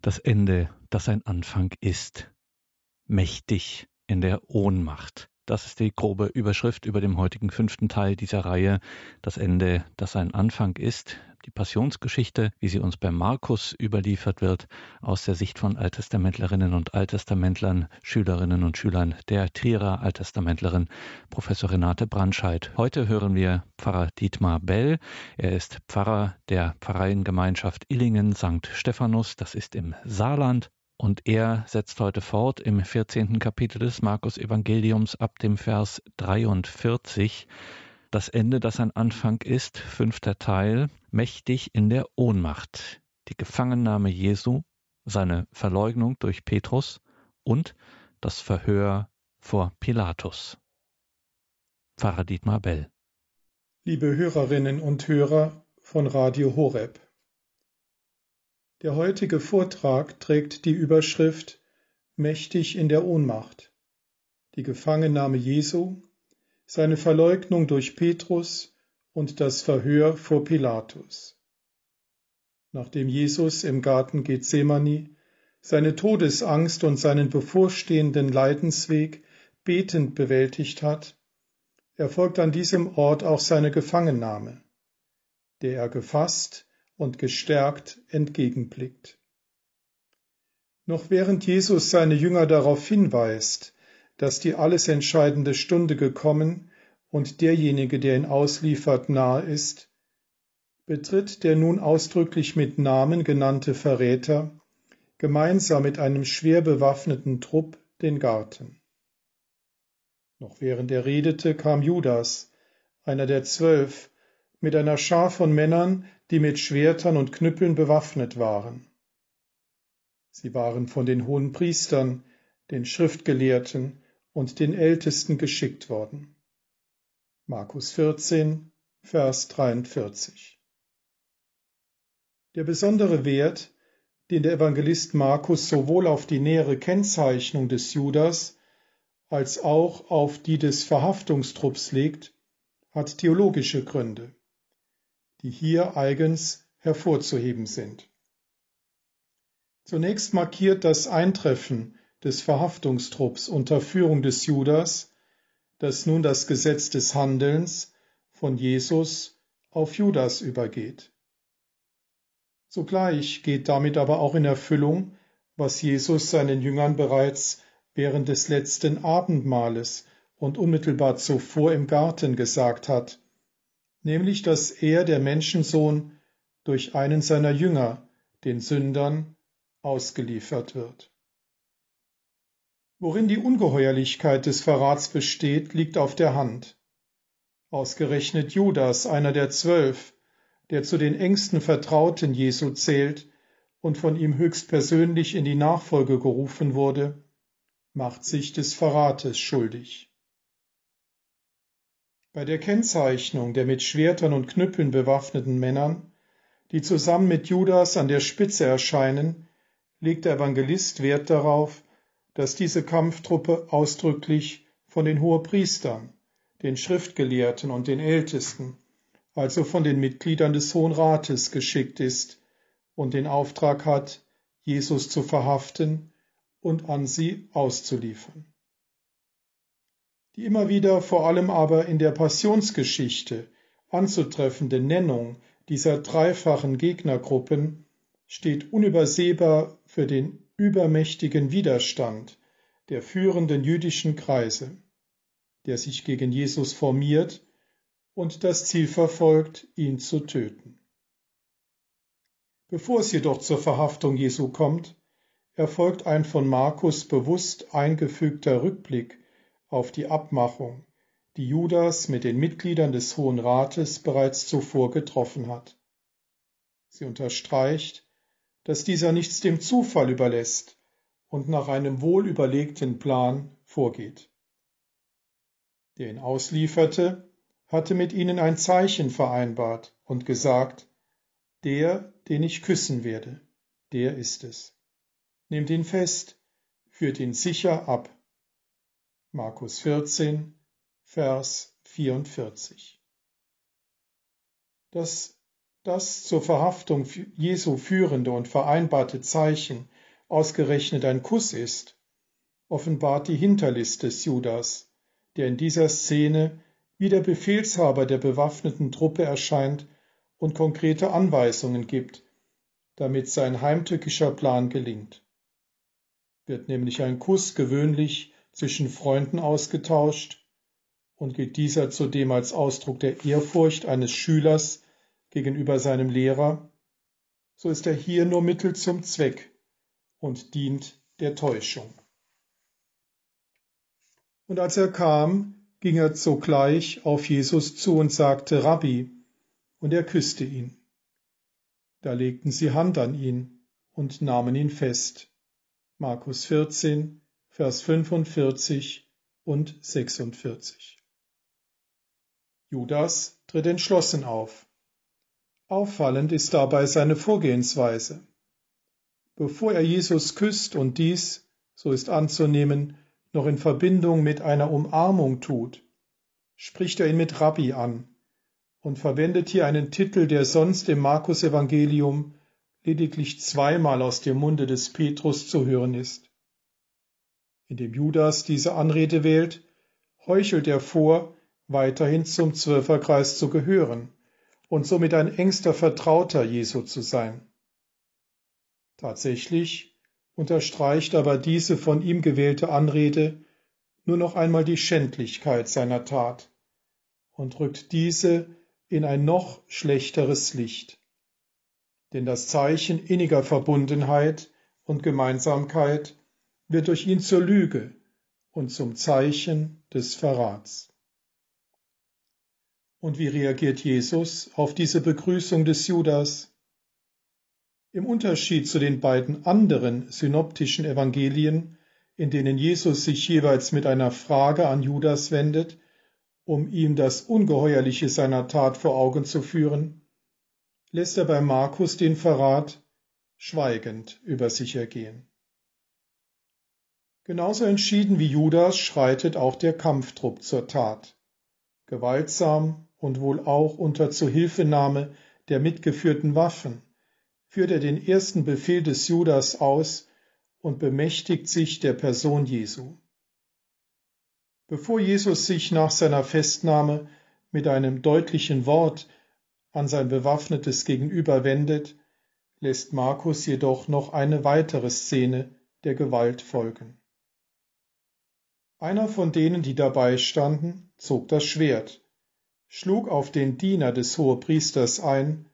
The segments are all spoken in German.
Das Ende, das ein Anfang ist. Mächtig in der Ohnmacht. Das ist die grobe Überschrift über dem heutigen fünften Teil dieser Reihe. Das Ende, das ein Anfang ist. Die Passionsgeschichte, wie sie uns bei Markus überliefert wird, aus der Sicht von Alttestamentlerinnen und Alttestamentlern, Schülerinnen und Schülern der Trierer Alttestamentlerin Professor Renate Brandscheid. Heute hören wir Pfarrer Dietmar Bell. Er ist Pfarrer der Pfarreiengemeinschaft Illingen St. Stephanus. Das ist im Saarland und er setzt heute fort im 14. Kapitel des Markus Evangeliums ab dem Vers 43. Das Ende, das ein Anfang ist, fünfter Teil, mächtig in der Ohnmacht. Die Gefangennahme Jesu, seine Verleugnung durch Petrus und das Verhör vor Pilatus. Pfarrer Dietmar Bell. Liebe Hörerinnen und Hörer von Radio Horeb. Der heutige Vortrag trägt die Überschrift Mächtig in der Ohnmacht. Die Gefangennahme Jesu, seine Verleugnung durch Petrus und das Verhör vor Pilatus. Nachdem Jesus im Garten Gethsemane seine Todesangst und seinen bevorstehenden Leidensweg betend bewältigt hat, erfolgt an diesem Ort auch seine Gefangennahme, der er gefasst und gestärkt entgegenblickt. Noch während Jesus seine Jünger darauf hinweist, dass die alles entscheidende Stunde gekommen und derjenige, der ihn ausliefert, nahe ist, betritt der nun ausdrücklich mit Namen genannte Verräter gemeinsam mit einem schwer bewaffneten Trupp den Garten. Noch während er redete, kam Judas, einer der zwölf, mit einer Schar von Männern, die mit Schwertern und Knüppeln bewaffnet waren. Sie waren von den hohen Priestern, den Schriftgelehrten und den Ältesten geschickt worden. Markus 14, Vers 43. Der besondere Wert, den der Evangelist Markus sowohl auf die nähere Kennzeichnung des Judas als auch auf die des Verhaftungstrupps legt, hat theologische Gründe die hier eigens hervorzuheben sind. Zunächst markiert das Eintreffen des Verhaftungstrupps unter Führung des Judas, dass nun das Gesetz des Handelns von Jesus auf Judas übergeht. Zugleich geht damit aber auch in Erfüllung, was Jesus seinen Jüngern bereits während des letzten Abendmahles und unmittelbar zuvor im Garten gesagt hat, nämlich dass er, der Menschensohn, durch einen seiner Jünger, den Sündern, ausgeliefert wird. Worin die Ungeheuerlichkeit des Verrats besteht, liegt auf der Hand. Ausgerechnet Judas, einer der zwölf, der zu den engsten Vertrauten Jesu zählt und von ihm höchstpersönlich in die Nachfolge gerufen wurde, macht sich des Verrates schuldig. Bei der Kennzeichnung der mit Schwertern und Knüppeln bewaffneten Männern, die zusammen mit Judas an der Spitze erscheinen, legt der Evangelist Wert darauf, dass diese Kampftruppe ausdrücklich von den Hohepriestern, den Schriftgelehrten und den Ältesten, also von den Mitgliedern des Hohen Rates geschickt ist und den Auftrag hat, Jesus zu verhaften und an sie auszuliefern. Die immer wieder vor allem aber in der Passionsgeschichte anzutreffende Nennung dieser dreifachen Gegnergruppen steht unübersehbar für den übermächtigen Widerstand der führenden jüdischen Kreise, der sich gegen Jesus formiert und das Ziel verfolgt, ihn zu töten. Bevor es jedoch zur Verhaftung Jesu kommt, erfolgt ein von Markus bewusst eingefügter Rückblick auf die Abmachung, die Judas mit den Mitgliedern des Hohen Rates bereits zuvor getroffen hat. Sie unterstreicht, dass dieser nichts dem Zufall überlässt und nach einem wohlüberlegten Plan vorgeht. Der ihn auslieferte, hatte mit ihnen ein Zeichen vereinbart und gesagt, der, den ich küssen werde, der ist es. Nehmt ihn fest, führt ihn sicher ab. Markus 14, Vers 44. Das Das zur Verhaftung Jesu führende und vereinbarte Zeichen ausgerechnet ein Kuss ist, offenbart die Hinterlist des Judas, der in dieser Szene wie der Befehlshaber der bewaffneten Truppe erscheint und konkrete Anweisungen gibt, damit sein heimtückischer Plan gelingt. Wird nämlich ein Kuss gewöhnlich zwischen Freunden ausgetauscht und gilt dieser zudem als Ausdruck der Ehrfurcht eines Schülers gegenüber seinem Lehrer, so ist er hier nur Mittel zum Zweck und dient der Täuschung. Und als er kam, ging er sogleich auf Jesus zu und sagte Rabbi, und er küsste ihn. Da legten sie Hand an ihn und nahmen ihn fest. Markus 14, Vers 45 und 46. Judas tritt entschlossen auf. Auffallend ist dabei seine Vorgehensweise. Bevor er Jesus küsst und dies, so ist anzunehmen, noch in Verbindung mit einer Umarmung tut, spricht er ihn mit Rabbi an und verwendet hier einen Titel, der sonst im Markus-Evangelium lediglich zweimal aus dem Munde des Petrus zu hören ist. Indem Judas diese Anrede wählt, heuchelt er vor, weiterhin zum Zwölferkreis zu gehören und somit ein engster Vertrauter Jesu zu sein. Tatsächlich unterstreicht aber diese von ihm gewählte Anrede nur noch einmal die Schändlichkeit seiner Tat und rückt diese in ein noch schlechteres Licht. Denn das Zeichen inniger Verbundenheit und Gemeinsamkeit wird durch ihn zur Lüge und zum Zeichen des Verrats. Und wie reagiert Jesus auf diese Begrüßung des Judas? Im Unterschied zu den beiden anderen synoptischen Evangelien, in denen Jesus sich jeweils mit einer Frage an Judas wendet, um ihm das Ungeheuerliche seiner Tat vor Augen zu führen, lässt er bei Markus den Verrat schweigend über sich ergehen. Genauso entschieden wie Judas schreitet auch der Kampftrupp zur Tat, gewaltsam und wohl auch unter Zuhilfenahme der mitgeführten Waffen, führt er den ersten Befehl des Judas aus und bemächtigt sich der Person Jesu. Bevor Jesus sich nach seiner Festnahme mit einem deutlichen Wort an sein bewaffnetes Gegenüber wendet, lässt Markus jedoch noch eine weitere Szene der Gewalt folgen. Einer von denen, die dabei standen, zog das Schwert, schlug auf den Diener des Hohepriesters ein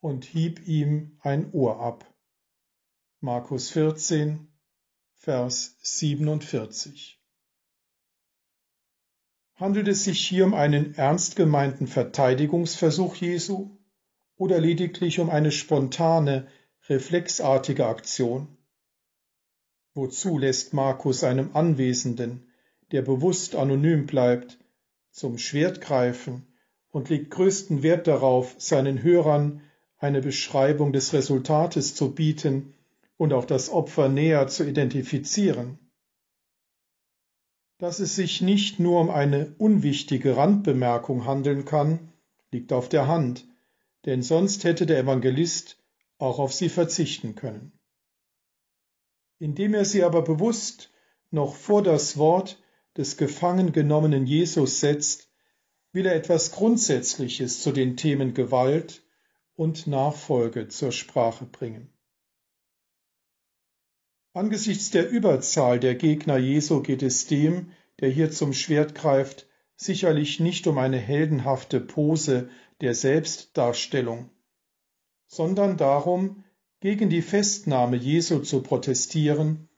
und hieb ihm ein Ohr ab. Markus 14, Vers 47. Handelt es sich hier um einen ernst gemeinten Verteidigungsversuch Jesu oder lediglich um eine spontane, reflexartige Aktion? Wozu lässt Markus einem Anwesenden, der bewusst anonym bleibt, zum Schwert greifen und legt größten Wert darauf, seinen Hörern eine Beschreibung des Resultates zu bieten und auch das Opfer näher zu identifizieren. Dass es sich nicht nur um eine unwichtige Randbemerkung handeln kann, liegt auf der Hand, denn sonst hätte der Evangelist auch auf sie verzichten können. Indem er sie aber bewusst noch vor das Wort des gefangen genommenen Jesus setzt, will er etwas Grundsätzliches zu den Themen Gewalt, und Nachfolge zur Sprache bringen. Angesichts der Überzahl der Gegner Jesu geht es dem, der hier zum Schwert greift, sicherlich nicht um eine heldenhafte Pose der Selbstdarstellung, sondern darum, gegen die Festnahme Jesu zu protestieren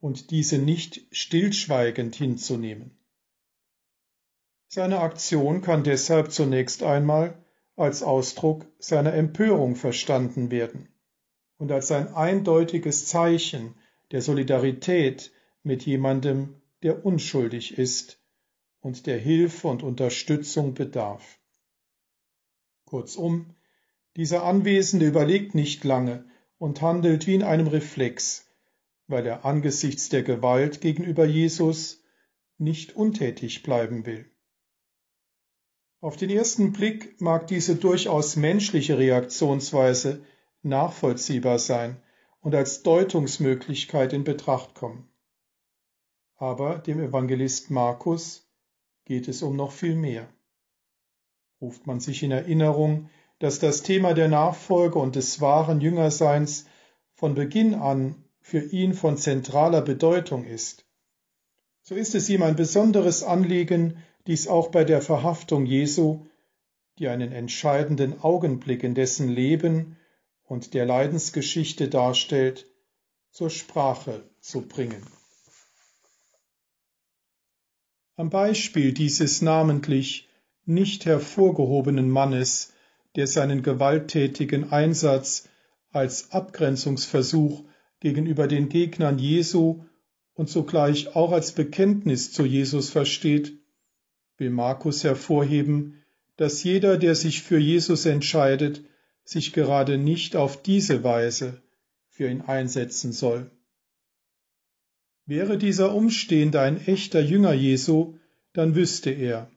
und diese nicht stillschweigend hinzunehmen. Seine Aktion kann deshalb zunächst einmal als Ausdruck seiner Empörung verstanden werden und als ein eindeutiges Zeichen der Solidarität mit jemandem, der unschuldig ist und der Hilfe und Unterstützung bedarf. Kurzum, dieser Anwesende überlegt nicht lange und handelt wie in einem Reflex, weil er angesichts der Gewalt gegenüber Jesus nicht untätig bleiben will. Auf den ersten Blick mag diese durchaus menschliche Reaktionsweise nachvollziehbar sein und als Deutungsmöglichkeit in Betracht kommen. Aber dem Evangelist Markus geht es um noch viel mehr. Ruft man sich in Erinnerung, dass das Thema der Nachfolge und des wahren Jüngerseins von Beginn an für ihn von zentraler Bedeutung ist, so ist es ihm ein besonderes Anliegen, dies auch bei der Verhaftung Jesu, die einen entscheidenden Augenblick in dessen Leben und der Leidensgeschichte darstellt, zur Sprache zu bringen. Am Beispiel dieses namentlich nicht hervorgehobenen Mannes, der seinen gewalttätigen Einsatz als Abgrenzungsversuch gegenüber den Gegnern Jesu und zugleich auch als Bekenntnis zu Jesus versteht, will Markus hervorheben, dass jeder, der sich für Jesus entscheidet, sich gerade nicht auf diese Weise für ihn einsetzen soll. Wäre dieser Umstehende ein echter Jünger Jesu, dann wüsste er,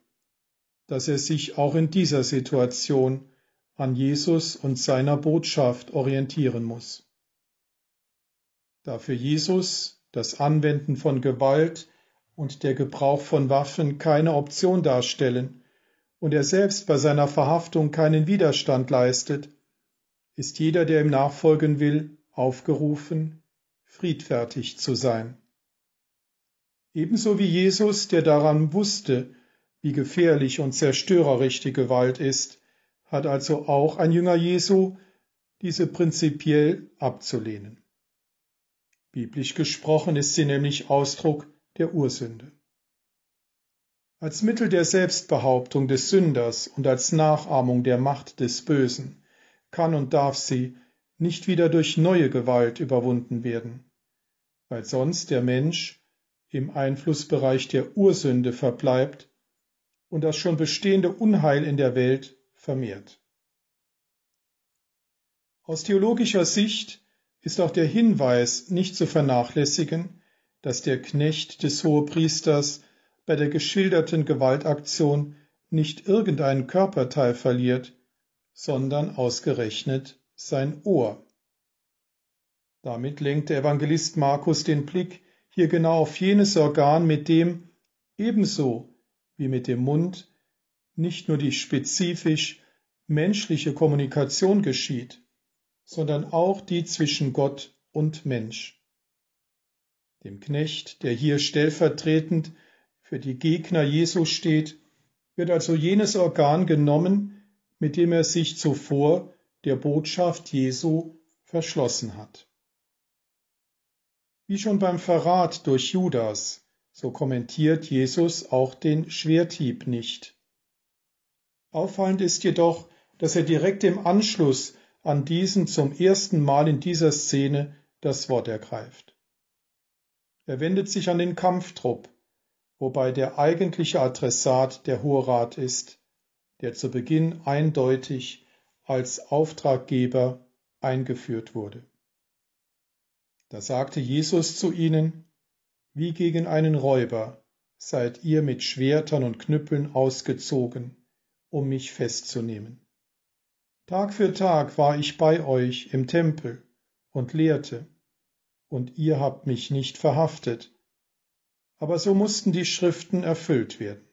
dass er sich auch in dieser Situation an Jesus und seiner Botschaft orientieren muss. Da für Jesus das Anwenden von Gewalt und der Gebrauch von Waffen keine Option darstellen und er selbst bei seiner Verhaftung keinen Widerstand leistet, ist jeder, der ihm nachfolgen will, aufgerufen, friedfertig zu sein. Ebenso wie Jesus, der daran wusste, wie gefährlich und zerstörerisch die Gewalt ist, hat also auch ein Jünger Jesu diese prinzipiell abzulehnen. Biblisch gesprochen ist sie nämlich Ausdruck der Ursünde. Als Mittel der Selbstbehauptung des Sünders und als Nachahmung der Macht des Bösen kann und darf sie nicht wieder durch neue Gewalt überwunden werden, weil sonst der Mensch im Einflussbereich der Ursünde verbleibt und das schon bestehende Unheil in der Welt vermehrt. Aus theologischer Sicht ist auch der Hinweis nicht zu vernachlässigen, dass der Knecht des Hohepriesters bei der geschilderten Gewaltaktion nicht irgendein Körperteil verliert, sondern ausgerechnet sein Ohr. Damit lenkt der Evangelist Markus den Blick hier genau auf jenes Organ, mit dem ebenso wie mit dem Mund nicht nur die spezifisch menschliche Kommunikation geschieht, sondern auch die zwischen Gott und Mensch. Dem Knecht, der hier stellvertretend für die Gegner Jesu steht, wird also jenes Organ genommen, mit dem er sich zuvor der Botschaft Jesu verschlossen hat. Wie schon beim Verrat durch Judas, so kommentiert Jesus auch den Schwerthieb nicht. Auffallend ist jedoch, dass er direkt im Anschluss an diesen zum ersten Mal in dieser Szene das Wort ergreift. Er wendet sich an den Kampftrupp, wobei der eigentliche Adressat der Hoherat ist, der zu Beginn eindeutig als Auftraggeber eingeführt wurde. Da sagte Jesus zu ihnen, wie gegen einen Räuber seid ihr mit Schwertern und Knüppeln ausgezogen, um mich festzunehmen. Tag für Tag war ich bei euch im Tempel und lehrte, und ihr habt mich nicht verhaftet. Aber so mussten die Schriften erfüllt werden.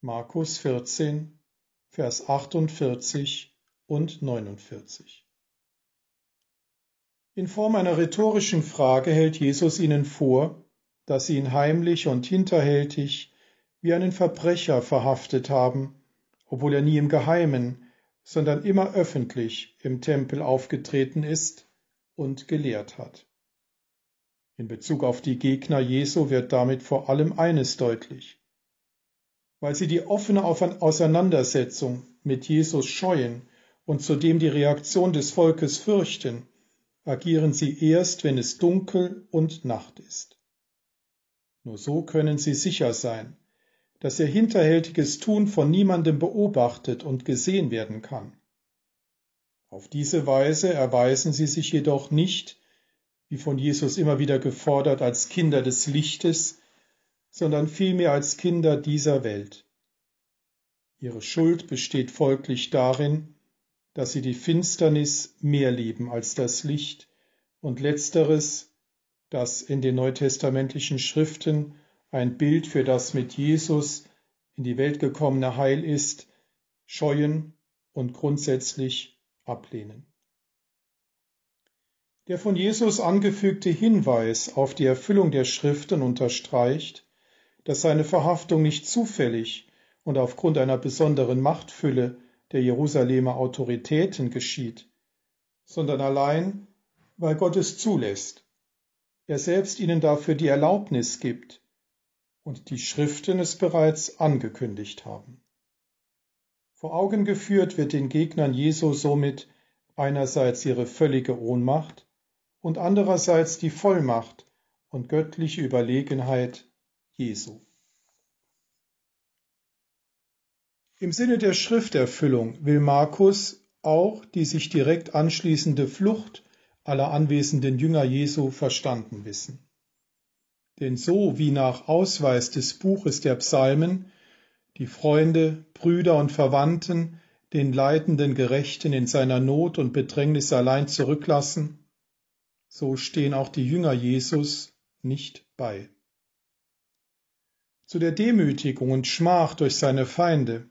Markus 14, Vers 48 und 49. In Form einer rhetorischen Frage hält Jesus ihnen vor, dass sie ihn heimlich und hinterhältig wie einen Verbrecher verhaftet haben, obwohl er nie im Geheimen, sondern immer öffentlich im Tempel aufgetreten ist und gelehrt hat. In Bezug auf die Gegner Jesu wird damit vor allem eines deutlich. Weil sie die offene Auseinandersetzung mit Jesus scheuen und zudem die Reaktion des Volkes fürchten, agieren sie erst, wenn es dunkel und Nacht ist. Nur so können sie sicher sein, dass ihr hinterhältiges Tun von niemandem beobachtet und gesehen werden kann. Auf diese Weise erweisen sie sich jedoch nicht, wie von Jesus immer wieder gefordert, als Kinder des Lichtes, sondern vielmehr als Kinder dieser Welt. Ihre Schuld besteht folglich darin, dass sie die Finsternis mehr lieben als das Licht und letzteres, das in den neutestamentlichen Schriften ein Bild für das mit Jesus in die Welt gekommene Heil ist, scheuen und grundsätzlich ablehnen. Der von Jesus angefügte Hinweis auf die Erfüllung der Schriften unterstreicht, dass seine Verhaftung nicht zufällig und aufgrund einer besonderen Machtfülle der Jerusalemer Autoritäten geschieht, sondern allein, weil Gott es zulässt, er selbst ihnen dafür die Erlaubnis gibt und die Schriften es bereits angekündigt haben. Vor Augen geführt wird den Gegnern Jesu somit einerseits ihre völlige Ohnmacht und andererseits die Vollmacht und göttliche Überlegenheit Jesu. Im Sinne der Schrifterfüllung will Markus auch die sich direkt anschließende Flucht aller anwesenden Jünger Jesu verstanden wissen. Denn so wie nach Ausweis des Buches der Psalmen die Freunde, Brüder und Verwandten den leidenden Gerechten in seiner Not und Bedrängnis allein zurücklassen, so stehen auch die Jünger Jesus nicht bei. Zu der Demütigung und Schmach durch seine Feinde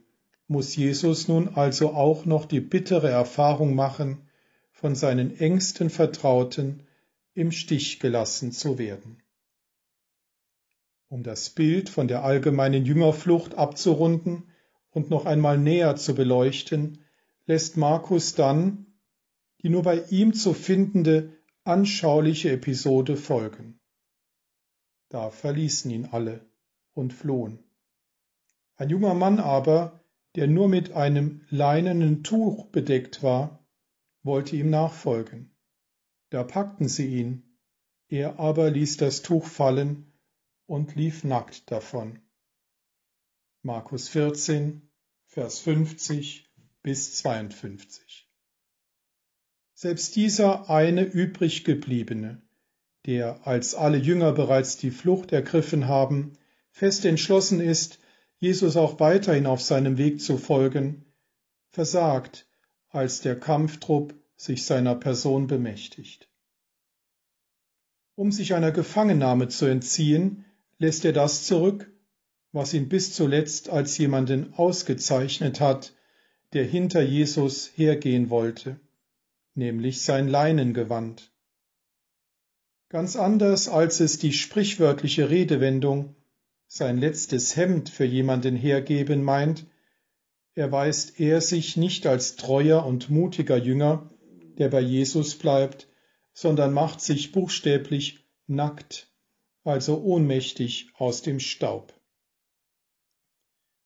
muss Jesus nun also auch noch die bittere Erfahrung machen, von seinen engsten Vertrauten im Stich gelassen zu werden. Um das Bild von der allgemeinen Jüngerflucht abzurunden und noch einmal näher zu beleuchten, lässt Markus dann die nur bei ihm zu findende anschauliche Episode folgen. Da verließen ihn alle und flohen. Ein junger Mann aber, der nur mit einem leinenen Tuch bedeckt war, wollte ihm nachfolgen. Da packten sie ihn, er aber ließ das Tuch fallen und lief nackt davon. Markus 14, Vers 50 bis 52. Selbst dieser eine übrig gebliebene, der, als alle Jünger bereits die Flucht ergriffen haben, fest entschlossen ist, Jesus auch weiterhin auf seinem Weg zu folgen, versagt, als der Kampftrupp sich seiner Person bemächtigt. Um sich einer Gefangennahme zu entziehen, lässt er das zurück, was ihn bis zuletzt als jemanden ausgezeichnet hat, der hinter Jesus hergehen wollte, nämlich sein Leinengewand. Ganz anders als es die sprichwörtliche Redewendung sein letztes Hemd für jemanden hergeben meint, erweist er sich nicht als treuer und mutiger Jünger, der bei Jesus bleibt, sondern macht sich buchstäblich nackt also ohnmächtig aus dem Staub.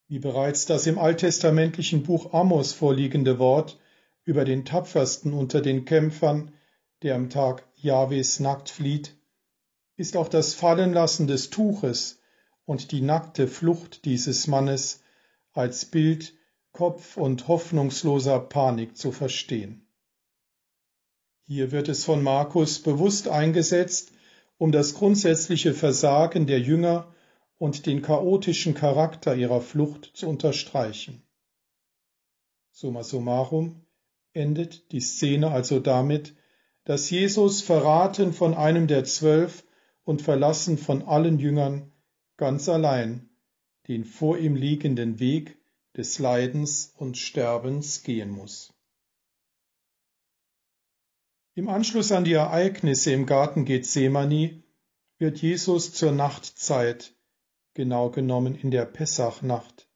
Wie bereits das im alttestamentlichen Buch Amos vorliegende Wort über den tapfersten unter den Kämpfern, der am Tag Jahwes nackt flieht, ist auch das Fallenlassen des Tuches und die nackte Flucht dieses Mannes als Bild kopf- und hoffnungsloser Panik zu verstehen. Hier wird es von Markus bewusst eingesetzt, um das grundsätzliche Versagen der Jünger und den chaotischen Charakter ihrer Flucht zu unterstreichen. Summa summarum endet die Szene also damit, dass Jesus verraten von einem der zwölf und verlassen von allen Jüngern ganz allein den vor ihm liegenden Weg des Leidens und Sterbens gehen muss. Im Anschluss an die Ereignisse im Garten Gethsemane wird Jesus zur Nachtzeit, genau genommen in der Pessachnacht,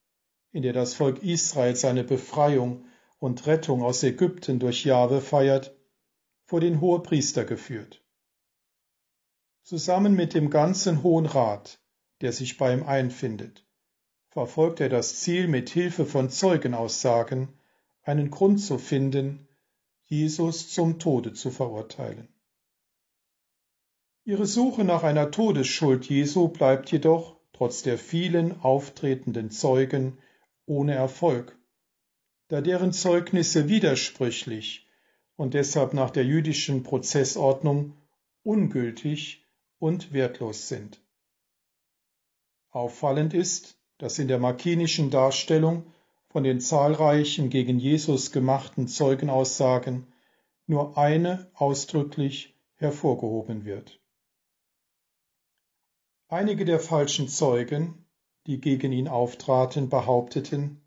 in der das Volk Israel seine Befreiung und Rettung aus Ägypten durch Jahwe feiert, vor den Hohepriester geführt. Zusammen mit dem ganzen Hohen Rat, der sich bei ihm einfindet, verfolgt er das Ziel, mit Hilfe von Zeugenaussagen einen Grund zu finden, Jesus zum Tode zu verurteilen. Ihre Suche nach einer Todesschuld Jesu bleibt jedoch, trotz der vielen auftretenden Zeugen, ohne Erfolg, da deren Zeugnisse widersprüchlich und deshalb nach der jüdischen Prozessordnung ungültig und wertlos sind. Auffallend ist, dass in der markinischen Darstellung von den zahlreichen gegen Jesus gemachten Zeugenaussagen nur eine ausdrücklich hervorgehoben wird. Einige der falschen Zeugen, die gegen ihn auftraten, behaupteten,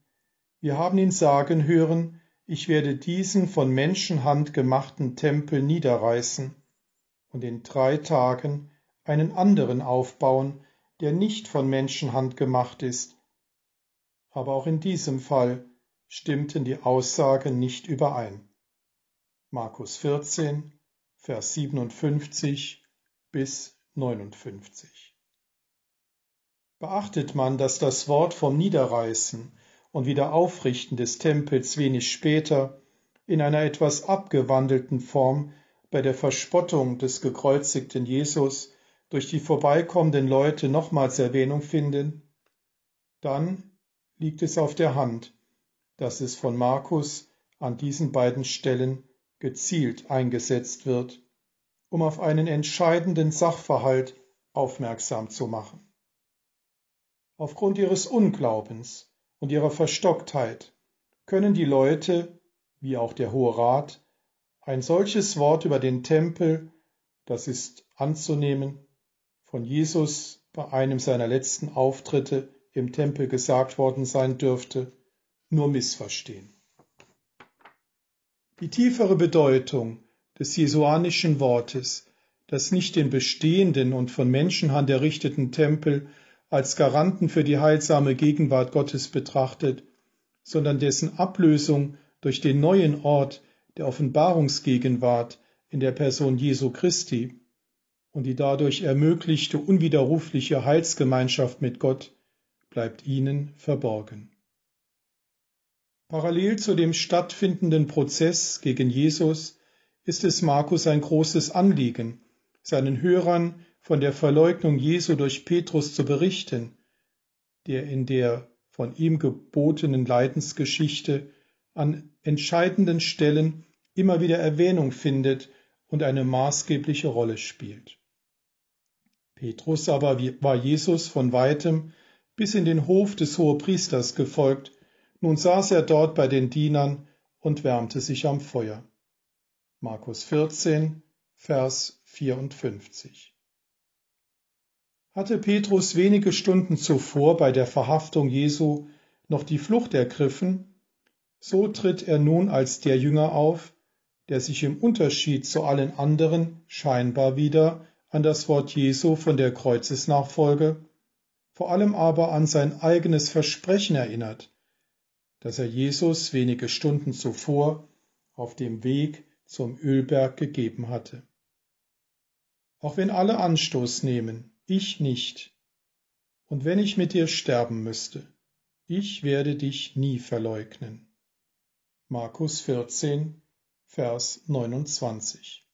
wir haben ihn sagen hören, ich werde diesen von Menschenhand gemachten Tempel niederreißen und in drei Tagen einen anderen aufbauen, der nicht von Menschenhand gemacht ist. Aber auch in diesem Fall stimmten die Aussagen nicht überein. Markus 14, Vers 57 bis 59. Beachtet man, dass das Wort vom Niederreißen und Wiederaufrichten des Tempels wenig später in einer etwas abgewandelten Form bei der Verspottung des gekreuzigten Jesus durch die vorbeikommenden Leute nochmals Erwähnung finden, dann liegt es auf der Hand, dass es von Markus an diesen beiden Stellen gezielt eingesetzt wird, um auf einen entscheidenden Sachverhalt aufmerksam zu machen. Aufgrund ihres Unglaubens und ihrer Verstocktheit können die Leute, wie auch der Hohe Rat, ein solches Wort über den Tempel, das ist anzunehmen, von Jesus bei einem seiner letzten Auftritte im Tempel gesagt worden sein dürfte, nur missverstehen. Die tiefere Bedeutung des jesuanischen Wortes, das nicht den bestehenden und von Menschenhand errichteten Tempel als Garanten für die heilsame Gegenwart Gottes betrachtet, sondern dessen Ablösung durch den neuen Ort der Offenbarungsgegenwart in der Person Jesu Christi und die dadurch ermöglichte unwiderrufliche Heilsgemeinschaft mit Gott bleibt ihnen verborgen. Parallel zu dem stattfindenden Prozess gegen Jesus ist es Markus ein großes Anliegen, seinen Hörern von der Verleugnung Jesu durch Petrus zu berichten, der in der von ihm gebotenen Leidensgeschichte an entscheidenden Stellen immer wieder Erwähnung findet und eine maßgebliche Rolle spielt. Petrus aber war Jesus von weitem bis in den Hof des Hohepriesters gefolgt, nun saß er dort bei den Dienern und wärmte sich am Feuer. Markus 14, Vers 54. Hatte Petrus wenige Stunden zuvor bei der Verhaftung Jesu noch die Flucht ergriffen, so tritt er nun als der Jünger auf, der sich im Unterschied zu allen anderen scheinbar wieder an das Wort Jesu von der Kreuzesnachfolge, vor allem aber an sein eigenes Versprechen erinnert, das er Jesus wenige Stunden zuvor auf dem Weg zum Ölberg gegeben hatte. Auch wenn alle Anstoß nehmen, ich nicht. Und wenn ich mit dir sterben müsste, ich werde dich nie verleugnen. Markus 14, Vers 29.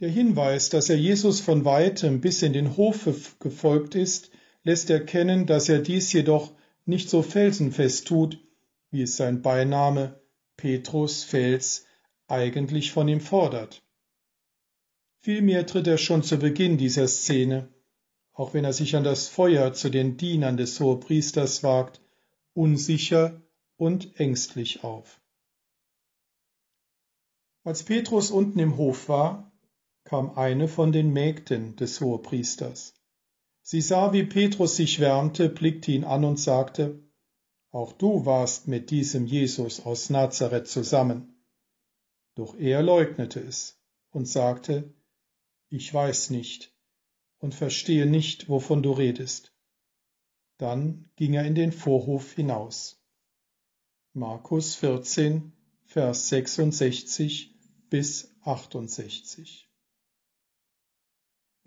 Der Hinweis, dass er Jesus von weitem bis in den Hof gefolgt ist, lässt erkennen, dass er dies jedoch nicht so felsenfest tut, wie es sein Beiname Petrus Fels eigentlich von ihm fordert. Vielmehr tritt er schon zu Beginn dieser Szene, auch wenn er sich an das Feuer zu den Dienern des Hohepriesters wagt, unsicher und ängstlich auf. Als Petrus unten im Hof war, kam eine von den Mägden des Hohepriesters. Sie sah, wie Petrus sich wärmte, blickte ihn an und sagte, Auch du warst mit diesem Jesus aus Nazareth zusammen. Doch er leugnete es und sagte, Ich weiß nicht und verstehe nicht, wovon du redest. Dann ging er in den Vorhof hinaus. Markus 14, Vers 66 bis 68.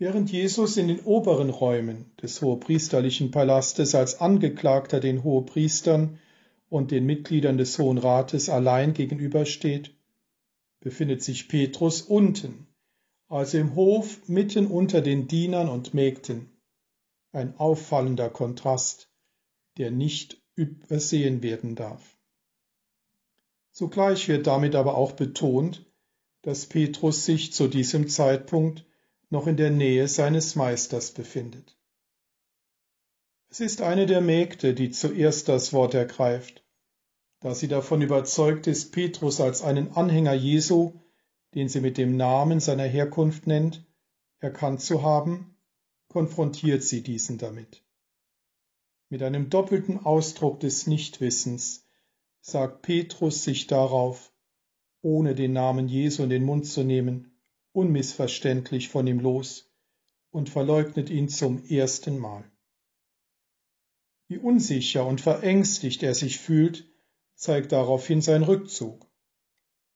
Während Jesus in den oberen Räumen des hohepriesterlichen Palastes als Angeklagter den Hohepriestern und den Mitgliedern des Hohen Rates allein gegenübersteht, befindet sich Petrus unten, also im Hof mitten unter den Dienern und Mägden. Ein auffallender Kontrast, der nicht übersehen werden darf. Zugleich wird damit aber auch betont, dass Petrus sich zu diesem Zeitpunkt noch in der Nähe seines Meisters befindet. Es ist eine der Mägde, die zuerst das Wort ergreift. Da sie davon überzeugt ist, Petrus als einen Anhänger Jesu, den sie mit dem Namen seiner Herkunft nennt, erkannt zu haben, konfrontiert sie diesen damit. Mit einem doppelten Ausdruck des Nichtwissens sagt Petrus sich darauf, ohne den Namen Jesu in den Mund zu nehmen, unmissverständlich von ihm los und verleugnet ihn zum ersten Mal. Wie unsicher und verängstigt er sich fühlt, zeigt daraufhin sein Rückzug.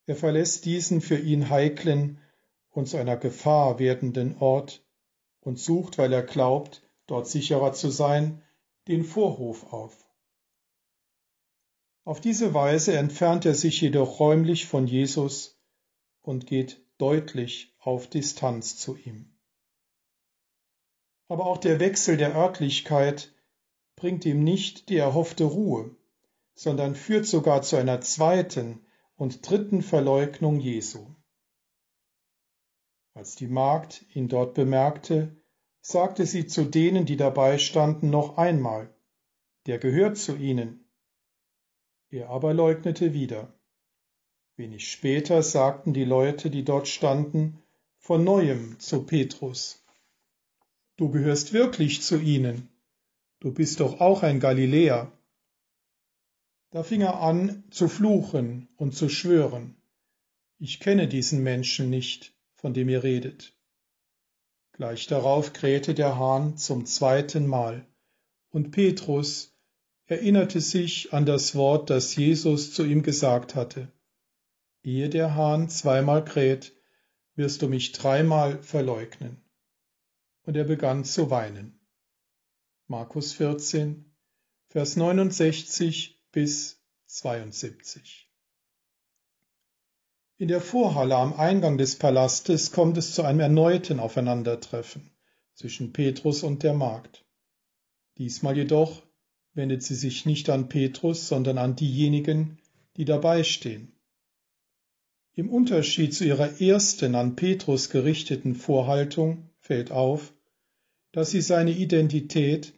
Er verlässt diesen für ihn heiklen und zu einer Gefahr werdenden Ort und sucht, weil er glaubt, dort sicherer zu sein, den Vorhof auf. Auf diese Weise entfernt er sich jedoch räumlich von Jesus und geht deutlich auf Distanz zu ihm. Aber auch der Wechsel der Örtlichkeit bringt ihm nicht die erhoffte Ruhe, sondern führt sogar zu einer zweiten und dritten Verleugnung Jesu. Als die Magd ihn dort bemerkte, sagte sie zu denen, die dabei standen, noch einmal, der gehört zu ihnen. Er aber leugnete wieder. Wenig später sagten die Leute, die dort standen, von neuem zu Petrus. Du gehörst wirklich zu ihnen. Du bist doch auch ein Galiläer. Da fing er an zu fluchen und zu schwören. Ich kenne diesen Menschen nicht, von dem ihr redet. Gleich darauf krähte der Hahn zum zweiten Mal, und Petrus erinnerte sich an das Wort, das Jesus zu ihm gesagt hatte. Ehe der Hahn zweimal kräht, wirst du mich dreimal verleugnen. Und er begann zu weinen. Markus 14, Vers 69 bis 72. In der Vorhalle am Eingang des Palastes kommt es zu einem erneuten Aufeinandertreffen zwischen Petrus und der Magd. Diesmal jedoch wendet sie sich nicht an Petrus, sondern an diejenigen, die dabei stehen. Im Unterschied zu ihrer ersten an Petrus gerichteten Vorhaltung fällt auf, dass sie seine Identität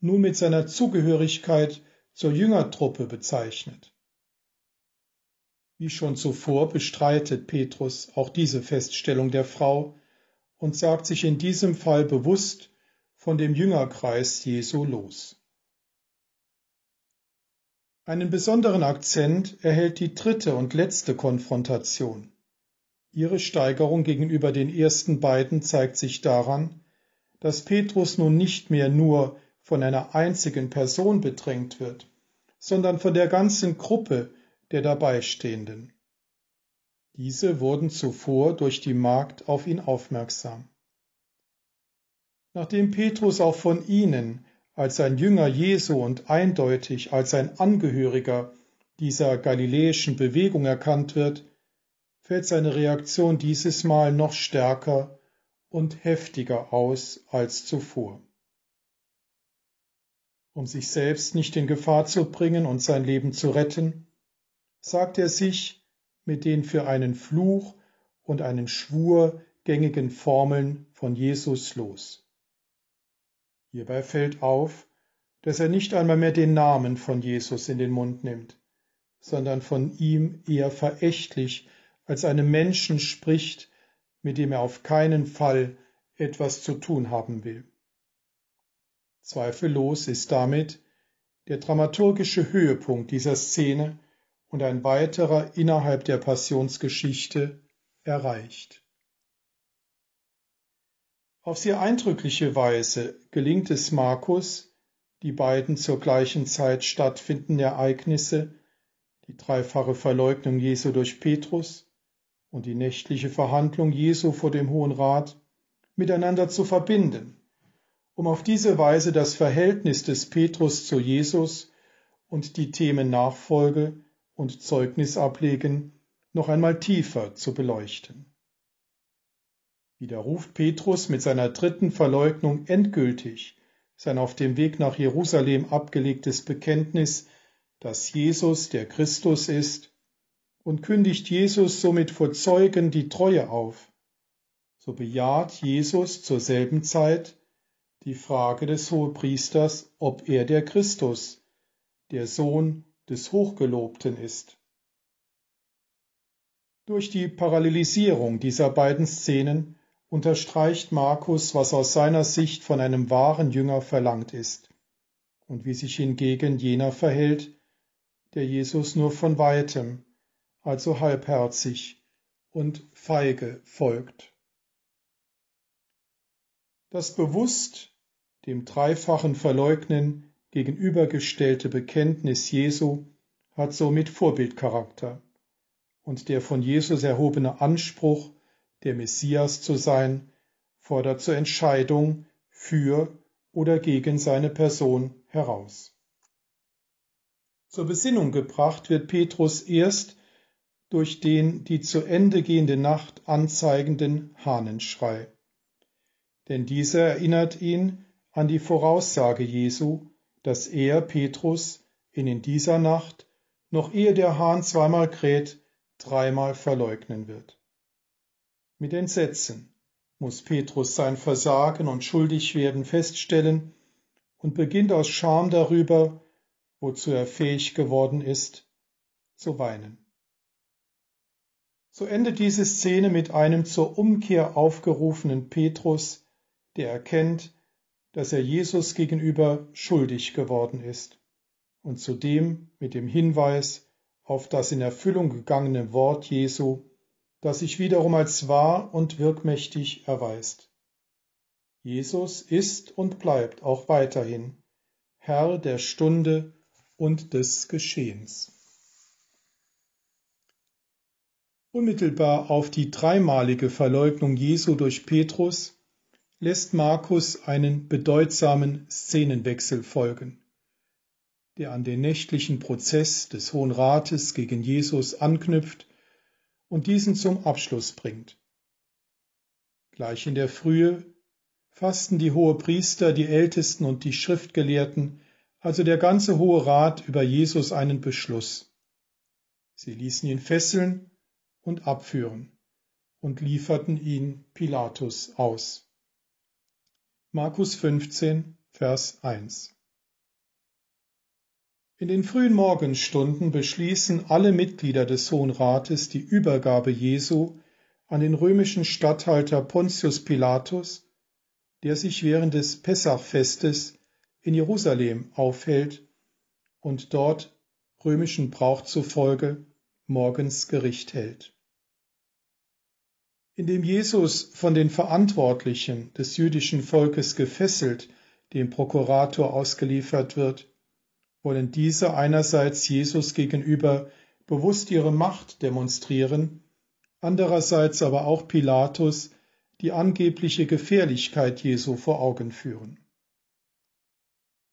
nun mit seiner Zugehörigkeit zur Jüngertruppe bezeichnet. Wie schon zuvor bestreitet Petrus auch diese Feststellung der Frau und sagt sich in diesem Fall bewusst von dem Jüngerkreis Jesu los. Einen besonderen Akzent erhält die dritte und letzte Konfrontation. Ihre Steigerung gegenüber den ersten beiden zeigt sich daran, dass Petrus nun nicht mehr nur von einer einzigen Person bedrängt wird, sondern von der ganzen Gruppe der Dabeistehenden. Diese wurden zuvor durch die Magd auf ihn aufmerksam. Nachdem Petrus auch von ihnen als ein Jünger Jesu und eindeutig als ein Angehöriger dieser galiläischen Bewegung erkannt wird, fällt seine Reaktion dieses Mal noch stärker und heftiger aus als zuvor. Um sich selbst nicht in Gefahr zu bringen und sein Leben zu retten, sagt er sich mit den für einen Fluch und einen Schwur gängigen Formeln von Jesus los. Hierbei fällt auf, dass er nicht einmal mehr den Namen von Jesus in den Mund nimmt, sondern von ihm eher verächtlich als einem Menschen spricht, mit dem er auf keinen Fall etwas zu tun haben will. Zweifellos ist damit der dramaturgische Höhepunkt dieser Szene und ein weiterer innerhalb der Passionsgeschichte erreicht. Auf sehr eindrückliche Weise gelingt es Markus, die beiden zur gleichen Zeit stattfindenden Ereignisse, die dreifache Verleugnung Jesu durch Petrus und die nächtliche Verhandlung Jesu vor dem Hohen Rat, miteinander zu verbinden, um auf diese Weise das Verhältnis des Petrus zu Jesus und die Themen Nachfolge und Zeugnis ablegen, noch einmal tiefer zu beleuchten. Widerruft Petrus mit seiner dritten Verleugnung endgültig sein auf dem Weg nach Jerusalem abgelegtes Bekenntnis, dass Jesus der Christus ist, und kündigt Jesus somit vor Zeugen die Treue auf, so bejaht Jesus zur selben Zeit die Frage des Hohepriesters, ob er der Christus, der Sohn des Hochgelobten ist. Durch die Parallelisierung dieser beiden Szenen unterstreicht Markus, was aus seiner Sicht von einem wahren Jünger verlangt ist und wie sich hingegen jener verhält, der Jesus nur von weitem, also halbherzig und feige folgt. Das bewusst dem dreifachen Verleugnen gegenübergestellte Bekenntnis Jesu hat somit Vorbildcharakter und der von Jesus erhobene Anspruch, der Messias zu sein, fordert zur Entscheidung für oder gegen seine Person heraus. Zur Besinnung gebracht wird Petrus erst durch den die zu Ende gehende Nacht anzeigenden Hahnenschrei. Denn dieser erinnert ihn an die Voraussage Jesu, dass er, Petrus, ihn in dieser Nacht, noch ehe der Hahn zweimal kräht, dreimal verleugnen wird. Mit Entsetzen muss Petrus sein Versagen und Schuldigwerden feststellen und beginnt aus Scham darüber, wozu er fähig geworden ist, zu weinen. So endet diese Szene mit einem zur Umkehr aufgerufenen Petrus, der erkennt, dass er Jesus gegenüber schuldig geworden ist und zudem mit dem Hinweis auf das in Erfüllung gegangene Wort Jesu, das sich wiederum als wahr und wirkmächtig erweist. Jesus ist und bleibt auch weiterhin Herr der Stunde und des Geschehens. Unmittelbar auf die dreimalige Verleugnung Jesu durch Petrus lässt Markus einen bedeutsamen Szenenwechsel folgen der an den nächtlichen Prozess des Hohen Rates gegen Jesus anknüpft und diesen zum Abschluss bringt. Gleich in der Frühe fassten die Hohepriester, die Ältesten und die Schriftgelehrten, also der ganze Hohe Rat über Jesus einen Beschluss. Sie ließen ihn fesseln und abführen und lieferten ihn Pilatus aus. Markus 15, Vers 1 in den frühen Morgenstunden beschließen alle Mitglieder des Hohen Rates die Übergabe Jesu an den römischen Statthalter Pontius Pilatus, der sich während des Pessachfestes in Jerusalem aufhält und dort römischen Brauch zufolge morgens Gericht hält. Indem Jesus von den Verantwortlichen des jüdischen Volkes gefesselt dem Prokurator ausgeliefert wird, wollen diese einerseits Jesus gegenüber bewusst ihre Macht demonstrieren, andererseits aber auch Pilatus die angebliche Gefährlichkeit Jesu vor Augen führen.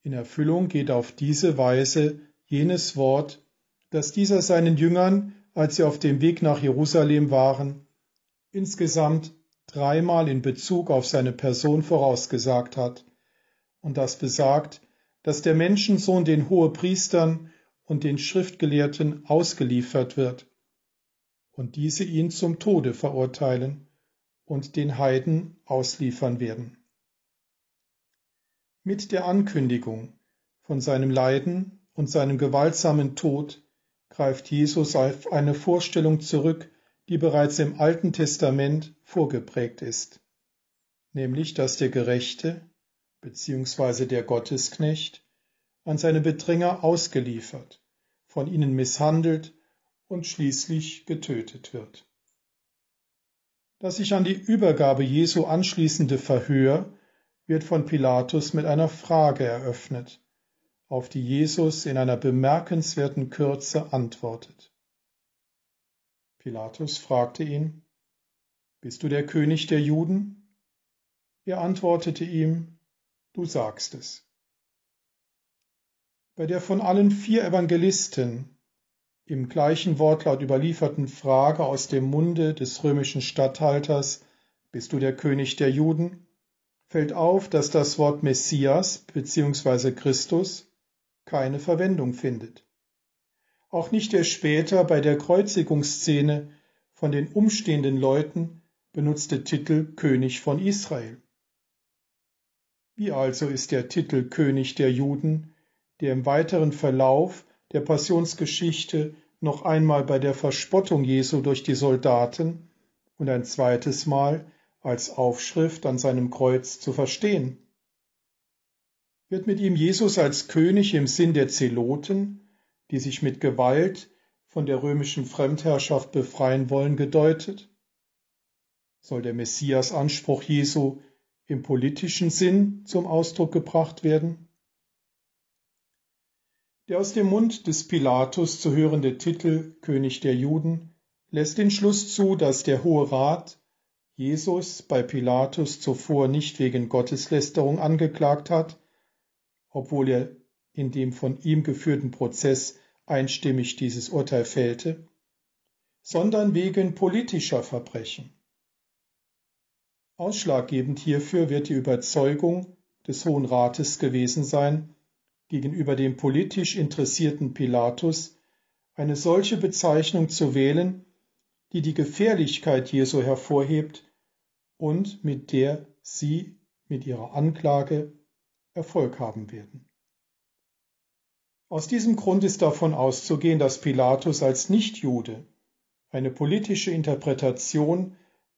In Erfüllung geht auf diese Weise jenes Wort, das dieser seinen Jüngern, als sie auf dem Weg nach Jerusalem waren, insgesamt dreimal in Bezug auf seine Person vorausgesagt hat und das besagt, dass der Menschensohn den Hohepriestern und den Schriftgelehrten ausgeliefert wird und diese ihn zum Tode verurteilen und den Heiden ausliefern werden. Mit der Ankündigung von seinem Leiden und seinem gewaltsamen Tod greift Jesus auf eine Vorstellung zurück, die bereits im Alten Testament vorgeprägt ist, nämlich dass der Gerechte beziehungsweise der Gottesknecht, an seine Bedränger ausgeliefert, von ihnen misshandelt und schließlich getötet wird. Das sich an die Übergabe Jesu anschließende Verhör wird von Pilatus mit einer Frage eröffnet, auf die Jesus in einer bemerkenswerten Kürze antwortet. Pilatus fragte ihn, Bist du der König der Juden? Er antwortete ihm, du sagst es. Bei der von allen vier Evangelisten im gleichen Wortlaut überlieferten Frage aus dem Munde des römischen Statthalters Bist du der König der Juden? fällt auf, dass das Wort Messias bzw. Christus keine Verwendung findet. Auch nicht der später bei der Kreuzigungsszene von den umstehenden Leuten benutzte Titel König von Israel. Wie also ist der Titel König der Juden, der im weiteren Verlauf der Passionsgeschichte noch einmal bei der Verspottung Jesu durch die Soldaten und ein zweites Mal als Aufschrift an seinem Kreuz zu verstehen? Wird mit ihm Jesus als König im Sinn der Zeloten, die sich mit Gewalt von der römischen Fremdherrschaft befreien wollen, gedeutet? Soll der Messias-Anspruch Jesu im politischen Sinn zum Ausdruck gebracht werden? Der aus dem Mund des Pilatus zu hörende Titel König der Juden lässt den Schluss zu, dass der Hohe Rat Jesus bei Pilatus zuvor nicht wegen Gotteslästerung angeklagt hat, obwohl er in dem von ihm geführten Prozess einstimmig dieses Urteil fällte, sondern wegen politischer Verbrechen. Ausschlaggebend hierfür wird die Überzeugung des Hohen Rates gewesen sein, gegenüber dem politisch interessierten Pilatus eine solche Bezeichnung zu wählen, die die Gefährlichkeit Jesu hervorhebt und mit der sie mit ihrer Anklage Erfolg haben werden. Aus diesem Grund ist davon auszugehen, dass Pilatus als Nichtjude eine politische Interpretation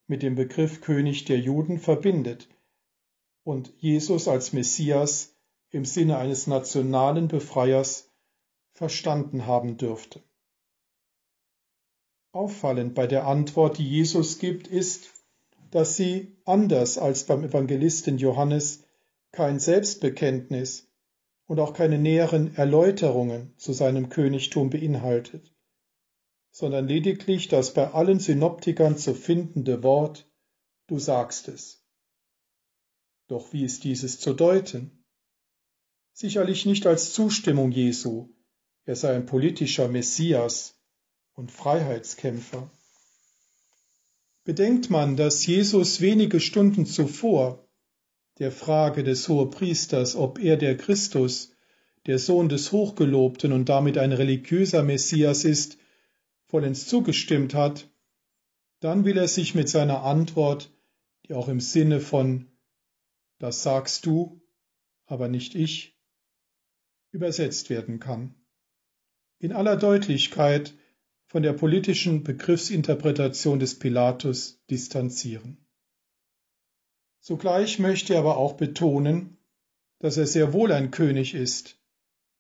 mit dem Begriff König der Juden verbindet und Jesus als Messias im Sinne eines nationalen Befreiers verstanden haben dürfte. Auffallend bei der Antwort, die Jesus gibt, ist, dass sie, anders als beim Evangelisten Johannes, kein Selbstbekenntnis und auch keine näheren Erläuterungen zu seinem Königtum beinhaltet, sondern lediglich das bei allen Synoptikern zu findende Wort Du sagst es. Doch wie ist dieses zu deuten? Sicherlich nicht als Zustimmung Jesu, er sei ein politischer Messias und Freiheitskämpfer. Bedenkt man, dass Jesus wenige Stunden zuvor der Frage des Hohepriesters, ob er der Christus, der Sohn des Hochgelobten und damit ein religiöser Messias ist, vollends zugestimmt hat, dann will er sich mit seiner Antwort, die auch im Sinne von Das sagst du, aber nicht ich, übersetzt werden kann, in aller Deutlichkeit von der politischen Begriffsinterpretation des Pilatus distanzieren. Zugleich möchte er aber auch betonen, dass er sehr wohl ein König ist,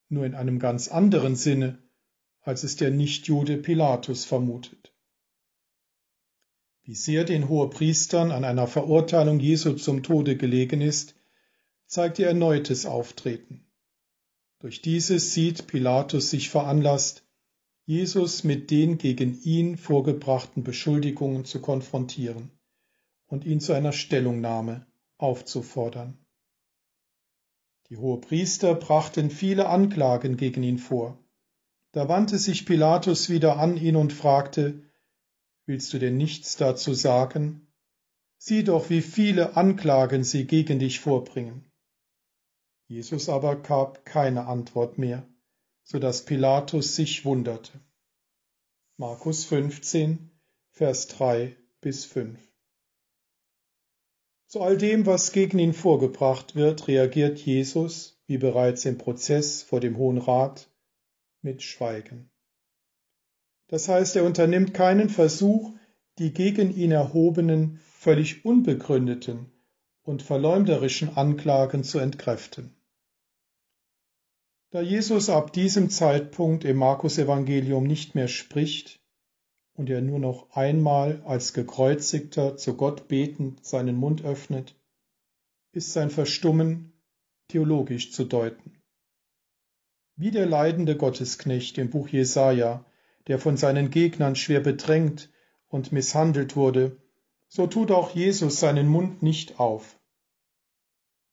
nur in einem ganz anderen Sinne, als es der Nichtjude Pilatus vermutet. Wie sehr den Hohepriestern an einer Verurteilung Jesu zum Tode gelegen ist, zeigt ihr erneutes Auftreten. Durch dieses sieht Pilatus sich veranlasst, Jesus mit den gegen ihn vorgebrachten Beschuldigungen zu konfrontieren und ihn zu einer Stellungnahme aufzufordern. Die Hohepriester brachten viele Anklagen gegen ihn vor. Da wandte sich Pilatus wieder an ihn und fragte, Willst du denn nichts dazu sagen? Sieh doch, wie viele Anklagen sie gegen dich vorbringen. Jesus aber gab keine Antwort mehr, so dass Pilatus sich wunderte. Markus 15, Vers 3 bis 5 zu all dem, was gegen ihn vorgebracht wird, reagiert Jesus, wie bereits im Prozess vor dem Hohen Rat, mit Schweigen. Das heißt, er unternimmt keinen Versuch, die gegen ihn erhobenen, völlig unbegründeten und verleumderischen Anklagen zu entkräften. Da Jesus ab diesem Zeitpunkt im Markus-Evangelium nicht mehr spricht, und er nur noch einmal als gekreuzigter zu Gott betend seinen Mund öffnet, ist sein Verstummen theologisch zu deuten. Wie der leidende Gottesknecht im Buch Jesaja, der von seinen Gegnern schwer bedrängt und misshandelt wurde, so tut auch Jesus seinen Mund nicht auf.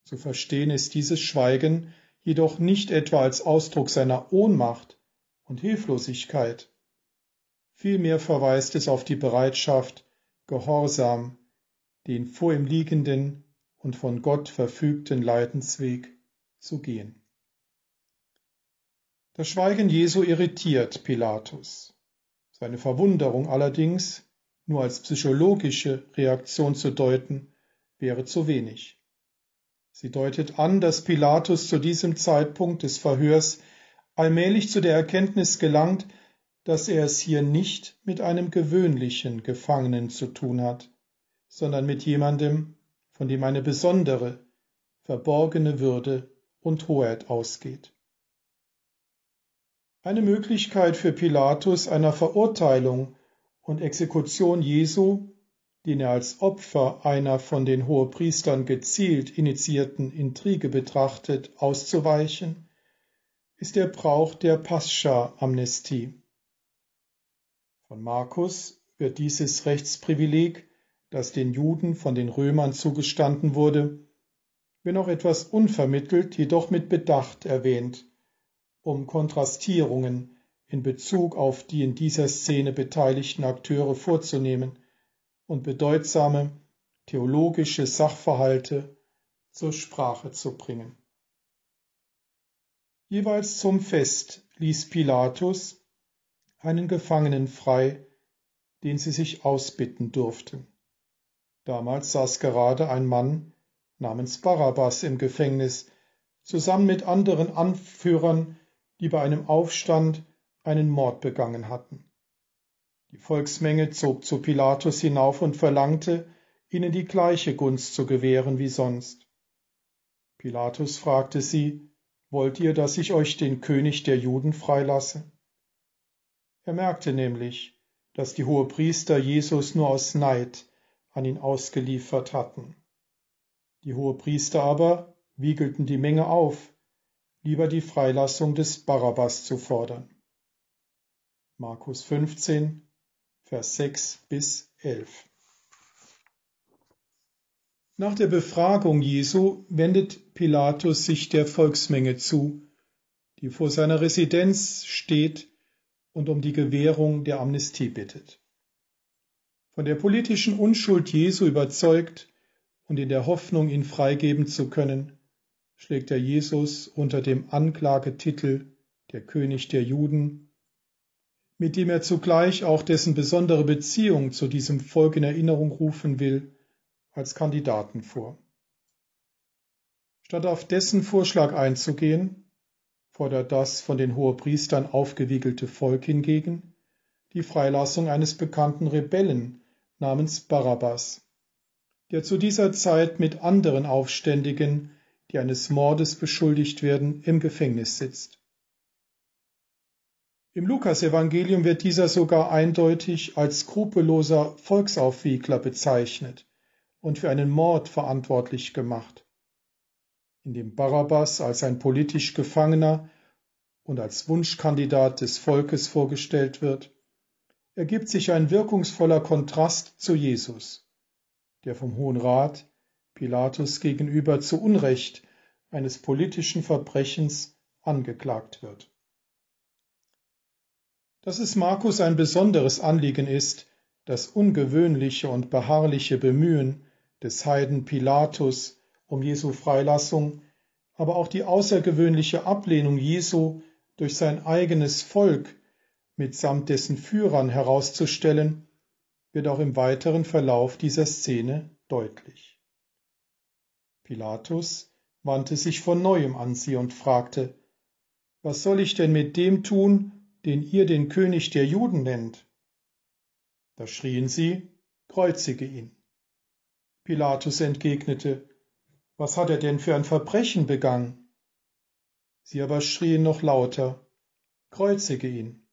Zu verstehen ist dieses Schweigen jedoch nicht etwa als Ausdruck seiner Ohnmacht und Hilflosigkeit, Vielmehr verweist es auf die Bereitschaft, gehorsam den vor ihm liegenden und von Gott verfügten Leidensweg zu gehen. Das Schweigen Jesu irritiert Pilatus. Seine Verwunderung allerdings nur als psychologische Reaktion zu deuten, wäre zu wenig. Sie deutet an, dass Pilatus zu diesem Zeitpunkt des Verhörs allmählich zu der Erkenntnis gelangt, dass er es hier nicht mit einem gewöhnlichen Gefangenen zu tun hat, sondern mit jemandem, von dem eine besondere, verborgene Würde und Hoheit ausgeht. Eine Möglichkeit für Pilatus einer Verurteilung und Exekution Jesu, den er als Opfer einer von den Hohepriestern gezielt initiierten Intrige betrachtet, auszuweichen, ist der Brauch der Pascha-Amnestie. Von Markus wird dieses Rechtsprivileg, das den Juden von den Römern zugestanden wurde, wenn auch etwas unvermittelt, jedoch mit Bedacht erwähnt, um Kontrastierungen in Bezug auf die in dieser Szene beteiligten Akteure vorzunehmen und bedeutsame theologische Sachverhalte zur Sprache zu bringen. Jeweils zum Fest ließ Pilatus einen Gefangenen frei, den sie sich ausbitten durften. Damals saß gerade ein Mann namens Barabbas im Gefängnis, zusammen mit anderen Anführern, die bei einem Aufstand einen Mord begangen hatten. Die Volksmenge zog zu Pilatus hinauf und verlangte, ihnen die gleiche Gunst zu gewähren wie sonst. Pilatus fragte sie, Wollt ihr, dass ich euch den König der Juden freilasse? Er merkte nämlich, dass die Hohepriester Jesus nur aus Neid an ihn ausgeliefert hatten. Die Hohepriester aber wiegelten die Menge auf, lieber die Freilassung des Barabbas zu fordern. Markus 15, Vers 6 bis 11. Nach der Befragung Jesu wendet Pilatus sich der Volksmenge zu, die vor seiner Residenz steht und um die Gewährung der Amnestie bittet. Von der politischen Unschuld Jesu überzeugt und in der Hoffnung, ihn freigeben zu können, schlägt er Jesus unter dem Anklagetitel der König der Juden, mit dem er zugleich auch dessen besondere Beziehung zu diesem Volk in Erinnerung rufen will, als Kandidaten vor. Statt auf dessen Vorschlag einzugehen, fordert das von den Hohepriestern aufgewiegelte Volk hingegen die Freilassung eines bekannten Rebellen namens Barabbas, der zu dieser Zeit mit anderen Aufständigen, die eines Mordes beschuldigt werden, im Gefängnis sitzt. Im Lukasevangelium wird dieser sogar eindeutig als skrupelloser Volksaufwiegler bezeichnet und für einen Mord verantwortlich gemacht in dem Barabbas als ein politisch Gefangener und als Wunschkandidat des Volkes vorgestellt wird, ergibt sich ein wirkungsvoller Kontrast zu Jesus, der vom Hohen Rat Pilatus gegenüber zu Unrecht eines politischen Verbrechens angeklagt wird. Dass es Markus ein besonderes Anliegen ist, das ungewöhnliche und beharrliche Bemühen des Heiden Pilatus um Jesu Freilassung, aber auch die außergewöhnliche Ablehnung Jesu durch sein eigenes Volk mitsamt dessen Führern herauszustellen, wird auch im weiteren Verlauf dieser Szene deutlich. Pilatus wandte sich von neuem an sie und fragte, Was soll ich denn mit dem tun, den ihr den König der Juden nennt? Da schrien sie, Kreuzige ihn. Pilatus entgegnete, was hat er denn für ein Verbrechen begangen? Sie aber schrien noch lauter, Kreuzige ihn.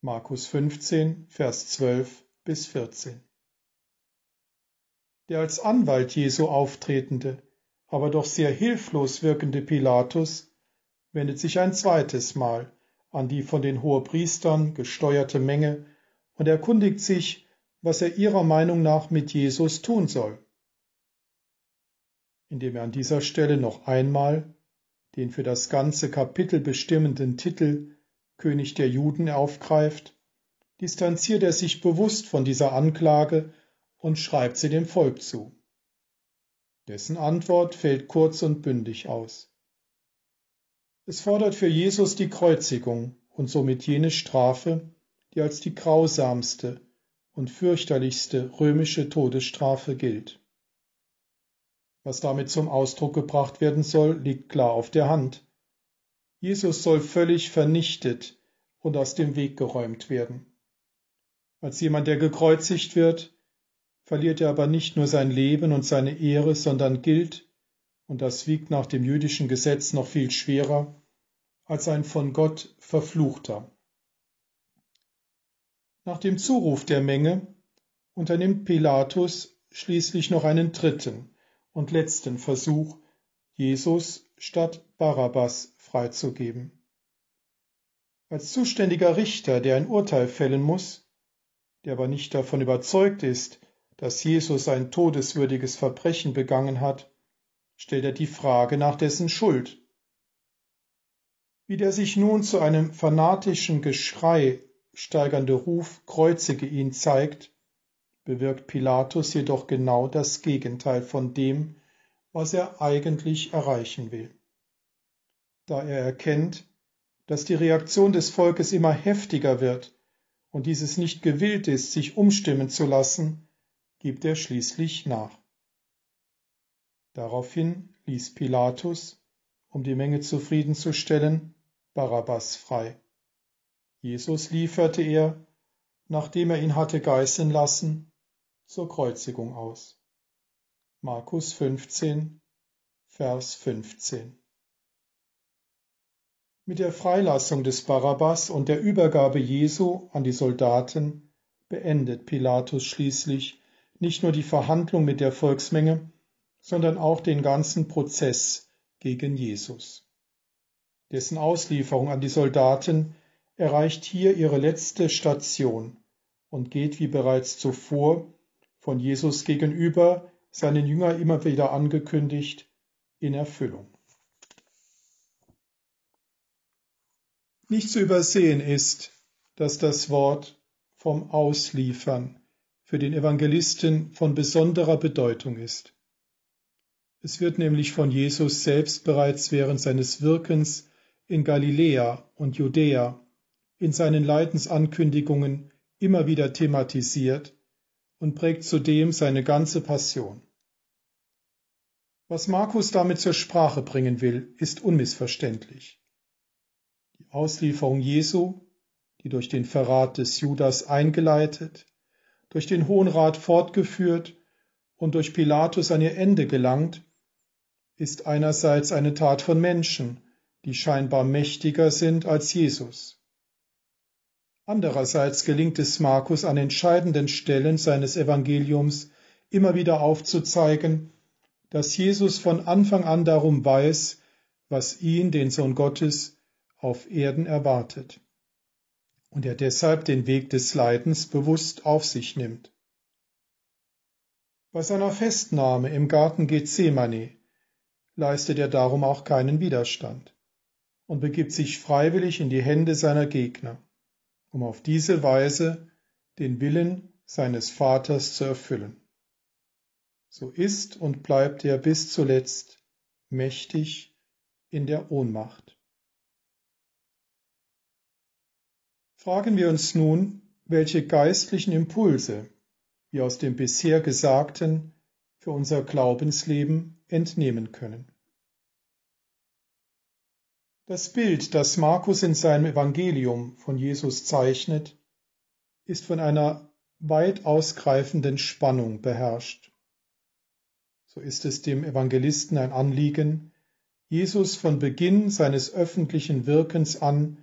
Markus 15, Vers 12 bis 14. Der als Anwalt Jesu auftretende, aber doch sehr hilflos wirkende Pilatus wendet sich ein zweites Mal an die von den Hohepriestern gesteuerte Menge und erkundigt sich, was er ihrer Meinung nach mit Jesus tun soll. Indem er an dieser Stelle noch einmal den für das ganze Kapitel bestimmenden Titel König der Juden aufgreift, distanziert er sich bewusst von dieser Anklage und schreibt sie dem Volk zu. Dessen Antwort fällt kurz und bündig aus. Es fordert für Jesus die Kreuzigung und somit jene Strafe, die als die grausamste und fürchterlichste römische Todesstrafe gilt. Was damit zum Ausdruck gebracht werden soll, liegt klar auf der Hand. Jesus soll völlig vernichtet und aus dem Weg geräumt werden. Als jemand, der gekreuzigt wird, verliert er aber nicht nur sein Leben und seine Ehre, sondern gilt, und das wiegt nach dem jüdischen Gesetz noch viel schwerer, als ein von Gott verfluchter. Nach dem Zuruf der Menge unternimmt Pilatus schließlich noch einen dritten und letzten Versuch, Jesus statt Barabbas freizugeben. Als zuständiger Richter, der ein Urteil fällen muss, der aber nicht davon überzeugt ist, dass Jesus ein todeswürdiges Verbrechen begangen hat, stellt er die Frage nach dessen Schuld. Wie der sich nun zu einem fanatischen Geschrei steigernde Ruf Kreuzige ihn zeigt, bewirkt Pilatus jedoch genau das Gegenteil von dem, was er eigentlich erreichen will. Da er erkennt, dass die Reaktion des Volkes immer heftiger wird und dieses nicht gewillt ist, sich umstimmen zu lassen, gibt er schließlich nach. Daraufhin ließ Pilatus, um die Menge zufriedenzustellen, Barabbas frei. Jesus lieferte er, nachdem er ihn hatte geißeln lassen, zur Kreuzigung aus. Markus 15, Vers 15. Mit der Freilassung des Barabbas und der Übergabe Jesu an die Soldaten beendet Pilatus schließlich nicht nur die Verhandlung mit der Volksmenge, sondern auch den ganzen Prozess gegen Jesus. Dessen Auslieferung an die Soldaten erreicht hier ihre letzte Station und geht wie bereits zuvor von Jesus gegenüber seinen Jünger immer wieder angekündigt in Erfüllung. Nicht zu übersehen ist, dass das Wort vom Ausliefern für den Evangelisten von besonderer Bedeutung ist. Es wird nämlich von Jesus selbst bereits während seines Wirkens in Galiläa und Judäa in seinen Leidensankündigungen immer wieder thematisiert und prägt zudem seine ganze Passion. Was Markus damit zur Sprache bringen will, ist unmissverständlich. Die Auslieferung Jesu, die durch den Verrat des Judas eingeleitet, durch den Hohen Rat fortgeführt und durch Pilatus an ihr Ende gelangt, ist einerseits eine Tat von Menschen, die scheinbar mächtiger sind als Jesus. Andererseits gelingt es Markus an entscheidenden Stellen seines Evangeliums immer wieder aufzuzeigen, dass Jesus von Anfang an darum weiß, was ihn, den Sohn Gottes, auf Erden erwartet und er deshalb den Weg des Leidens bewusst auf sich nimmt. Bei seiner Festnahme im Garten Gethsemane leistet er darum auch keinen Widerstand und begibt sich freiwillig in die Hände seiner Gegner um auf diese Weise den Willen seines Vaters zu erfüllen. So ist und bleibt er bis zuletzt mächtig in der Ohnmacht. Fragen wir uns nun, welche geistlichen Impulse wir aus dem bisher Gesagten für unser Glaubensleben entnehmen können. Das Bild, das Markus in seinem Evangelium von Jesus zeichnet, ist von einer weit ausgreifenden Spannung beherrscht. So ist es dem Evangelisten ein Anliegen, Jesus von Beginn seines öffentlichen Wirkens an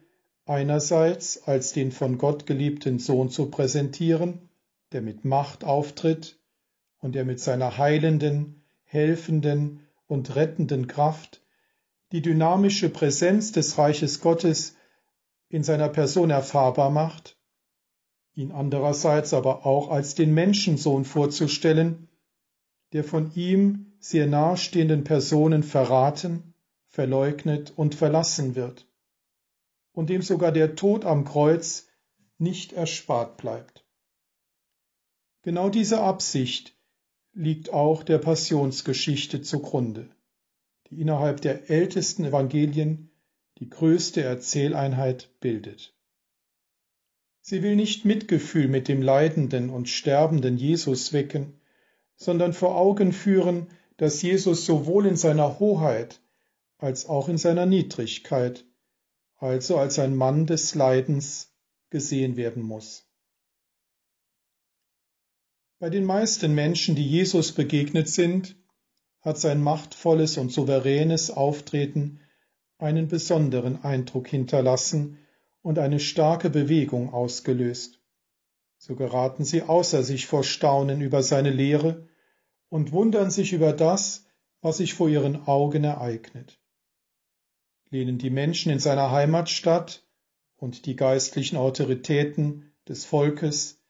einerseits als den von Gott geliebten Sohn zu präsentieren, der mit Macht auftritt und der mit seiner heilenden, helfenden und rettenden Kraft die dynamische Präsenz des Reiches Gottes in seiner Person erfahrbar macht, ihn andererseits aber auch als den Menschensohn vorzustellen, der von ihm sehr nahestehenden Personen verraten, verleugnet und verlassen wird, und dem sogar der Tod am Kreuz nicht erspart bleibt. Genau diese Absicht liegt auch der Passionsgeschichte zugrunde die innerhalb der ältesten Evangelien die größte Erzähleinheit bildet. Sie will nicht Mitgefühl mit dem leidenden und sterbenden Jesus wecken, sondern vor Augen führen, dass Jesus sowohl in seiner Hoheit als auch in seiner Niedrigkeit, also als ein Mann des Leidens, gesehen werden muss. Bei den meisten Menschen, die Jesus begegnet sind, hat sein machtvolles und souveränes Auftreten einen besonderen Eindruck hinterlassen und eine starke Bewegung ausgelöst. So geraten sie außer sich vor Staunen über seine Lehre und wundern sich über das, was sich vor ihren Augen ereignet. Lehnen die Menschen in seiner Heimatstadt und die geistlichen Autoritäten des Volkes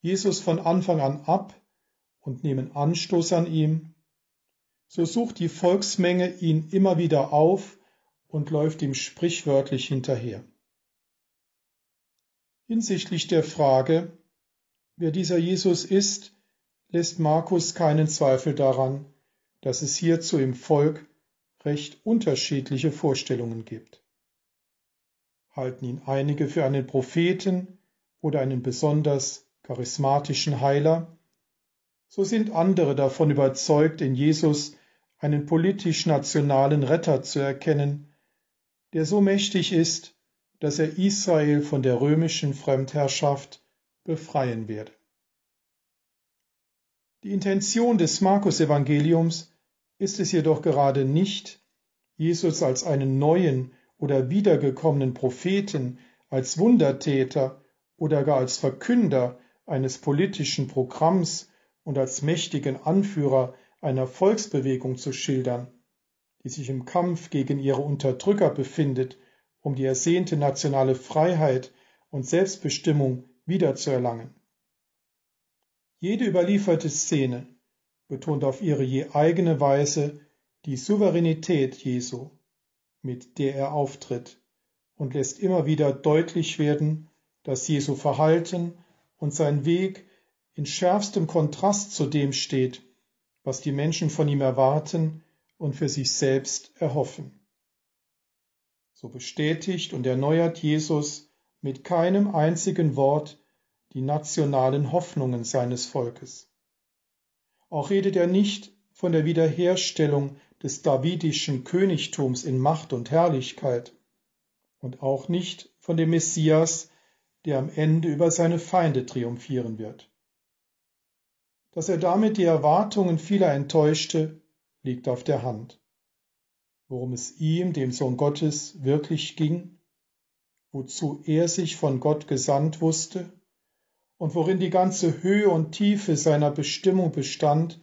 Jesus von Anfang an ab und nehmen Anstoß an ihm, so sucht die Volksmenge ihn immer wieder auf und läuft ihm sprichwörtlich hinterher. Hinsichtlich der Frage, wer dieser Jesus ist, lässt Markus keinen Zweifel daran, dass es hierzu im Volk recht unterschiedliche Vorstellungen gibt. Halten ihn einige für einen Propheten oder einen besonders charismatischen Heiler, so sind andere davon überzeugt, in Jesus einen politisch-nationalen Retter zu erkennen, der so mächtig ist, dass er Israel von der römischen Fremdherrschaft befreien werde. Die Intention des Markus-Evangeliums ist es jedoch gerade nicht, Jesus als einen neuen oder wiedergekommenen Propheten, als Wundertäter oder gar als Verkünder eines politischen Programms und als mächtigen Anführer einer Volksbewegung zu schildern, die sich im Kampf gegen ihre Unterdrücker befindet um die ersehnte nationale Freiheit und Selbstbestimmung wiederzuerlangen. Jede überlieferte Szene betont auf ihre je eigene Weise die Souveränität Jesu, mit der er auftritt, und lässt immer wieder deutlich werden, dass Jesu Verhalten und sein Weg in schärfstem Kontrast zu dem steht, was die Menschen von ihm erwarten und für sich selbst erhoffen. So bestätigt und erneuert Jesus mit keinem einzigen Wort die nationalen Hoffnungen seines Volkes. Auch redet er nicht von der Wiederherstellung des davidischen Königtums in Macht und Herrlichkeit und auch nicht von dem Messias, der am Ende über seine Feinde triumphieren wird. Dass er damit die Erwartungen vieler enttäuschte, liegt auf der Hand worum es ihm, dem Sohn Gottes, wirklich ging, wozu er sich von Gott gesandt wusste und worin die ganze Höhe und Tiefe seiner Bestimmung bestand,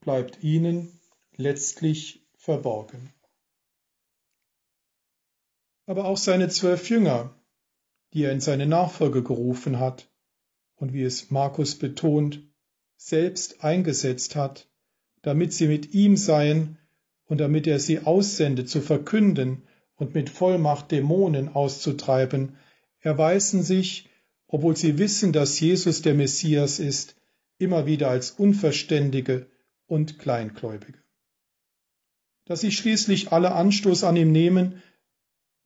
bleibt ihnen letztlich verborgen. Aber auch seine zwölf Jünger, die er in seine Nachfolge gerufen hat und wie es Markus betont, selbst eingesetzt hat, damit sie mit ihm seien und damit er sie aussende zu verkünden und mit Vollmacht Dämonen auszutreiben, erweisen sich, obwohl sie wissen, dass Jesus der Messias ist, immer wieder als Unverständige und Kleingläubige. Dass sie schließlich alle Anstoß an ihm nehmen,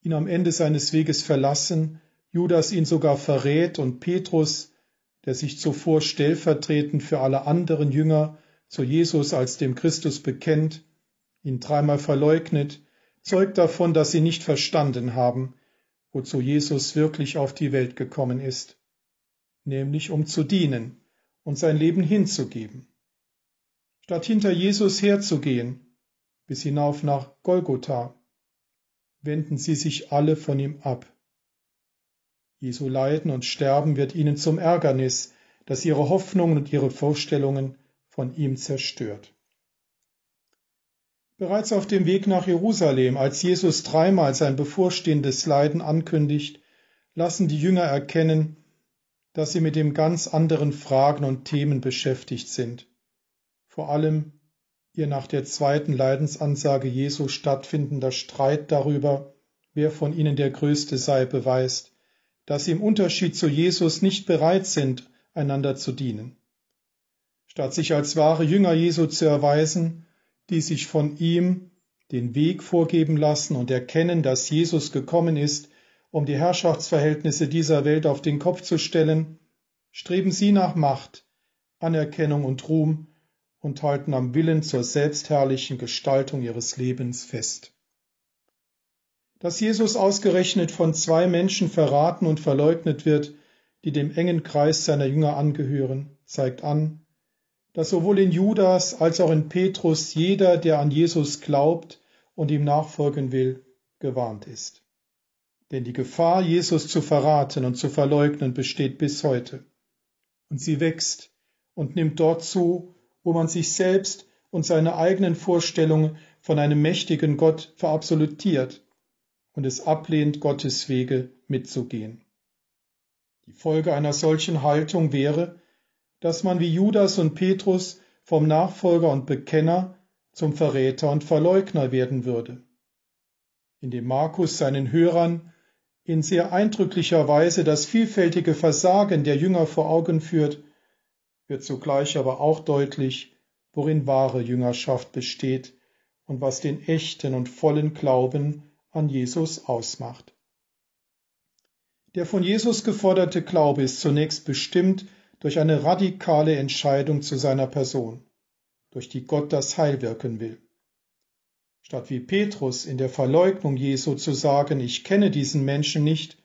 ihn am Ende seines Weges verlassen, Judas ihn sogar verrät und Petrus, der sich zuvor stellvertretend für alle anderen Jünger zu Jesus als dem Christus bekennt, ihn dreimal verleugnet, zeugt davon, dass sie nicht verstanden haben, wozu Jesus wirklich auf die Welt gekommen ist, nämlich um zu dienen und sein Leben hinzugeben. Statt hinter Jesus herzugehen, bis hinauf nach Golgotha, wenden sie sich alle von ihm ab. Jesu Leiden und Sterben wird ihnen zum Ärgernis, das ihre Hoffnungen und ihre Vorstellungen von ihm zerstört. Bereits auf dem Weg nach Jerusalem, als Jesus dreimal sein bevorstehendes Leiden ankündigt, lassen die Jünger erkennen, dass sie mit dem ganz anderen Fragen und Themen beschäftigt sind. Vor allem ihr nach der zweiten Leidensansage Jesu stattfindender Streit darüber, wer von ihnen der Größte sei, beweist, dass sie im Unterschied zu Jesus nicht bereit sind, einander zu dienen. Statt sich als wahre Jünger Jesu zu erweisen, die sich von ihm den Weg vorgeben lassen und erkennen, dass Jesus gekommen ist, um die Herrschaftsverhältnisse dieser Welt auf den Kopf zu stellen, streben sie nach Macht, Anerkennung und Ruhm und halten am Willen zur selbstherrlichen Gestaltung ihres Lebens fest. Dass Jesus ausgerechnet von zwei Menschen verraten und verleugnet wird, die dem engen Kreis seiner Jünger angehören, zeigt an, dass sowohl in Judas als auch in Petrus jeder, der an Jesus glaubt und ihm nachfolgen will, gewarnt ist. Denn die Gefahr, Jesus zu verraten und zu verleugnen, besteht bis heute. Und sie wächst und nimmt dort zu, wo man sich selbst und seine eigenen Vorstellungen von einem mächtigen Gott verabsolutiert und es ablehnt, Gottes Wege mitzugehen. Die Folge einer solchen Haltung wäre, dass man wie Judas und Petrus vom Nachfolger und Bekenner zum Verräter und Verleugner werden würde. Indem Markus seinen Hörern in sehr eindrücklicher Weise das vielfältige Versagen der Jünger vor Augen führt, wird zugleich aber auch deutlich, worin wahre Jüngerschaft besteht und was den echten und vollen Glauben an Jesus ausmacht. Der von Jesus geforderte Glaube ist zunächst bestimmt durch eine radikale Entscheidung zu seiner Person, durch die Gott das Heil wirken will. Statt wie Petrus in der Verleugnung Jesu zu sagen, ich kenne diesen Menschen nicht,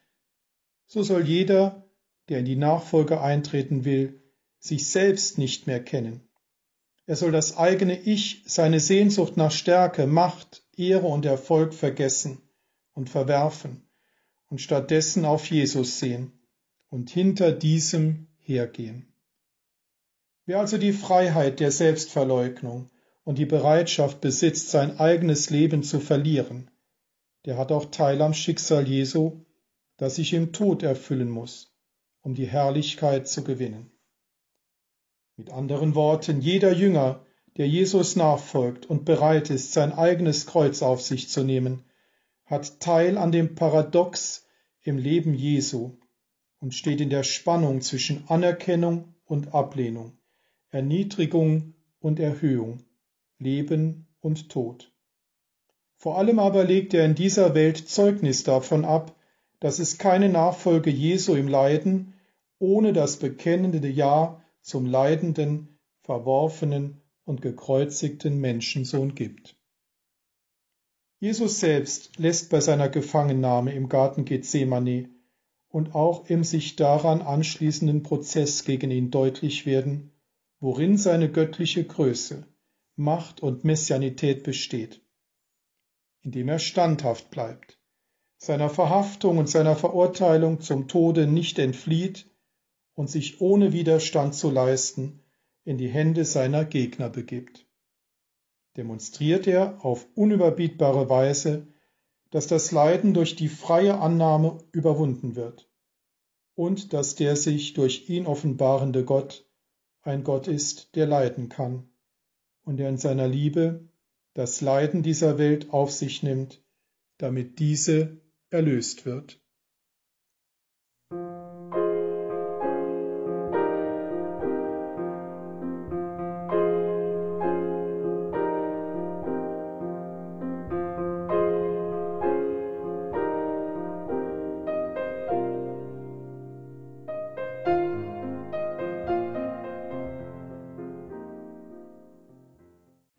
so soll jeder, der in die Nachfolge eintreten will, sich selbst nicht mehr kennen. Er soll das eigene Ich, seine Sehnsucht nach Stärke, Macht, Ehre und Erfolg vergessen und verwerfen und stattdessen auf Jesus sehen und hinter diesem hergehen. Wer also die Freiheit der Selbstverleugnung und die Bereitschaft besitzt, sein eigenes Leben zu verlieren, der hat auch Teil am Schicksal Jesu, das sich im Tod erfüllen muss, um die Herrlichkeit zu gewinnen. Mit anderen Worten, jeder Jünger, der Jesus nachfolgt und bereit ist, sein eigenes Kreuz auf sich zu nehmen, hat Teil an dem Paradox im Leben Jesu und steht in der Spannung zwischen Anerkennung und Ablehnung, Erniedrigung und Erhöhung, Leben und Tod. Vor allem aber legt er in dieser Welt Zeugnis davon ab, dass es keine Nachfolge Jesu im Leiden ohne das bekennende Ja zum leidenden, verworfenen und gekreuzigten Menschensohn gibt. Jesus selbst lässt bei seiner Gefangennahme im Garten Gethsemane und auch im sich daran anschließenden Prozess gegen ihn deutlich werden, worin seine göttliche Größe, Macht und Messianität besteht, indem er standhaft bleibt, seiner Verhaftung und seiner Verurteilung zum Tode nicht entflieht und sich ohne Widerstand zu leisten in die Hände seiner Gegner begibt. Demonstriert er auf unüberbietbare Weise, dass das Leiden durch die freie Annahme überwunden wird und dass der sich durch ihn offenbarende Gott ein Gott ist, der leiden kann und der in seiner Liebe das Leiden dieser Welt auf sich nimmt, damit diese erlöst wird.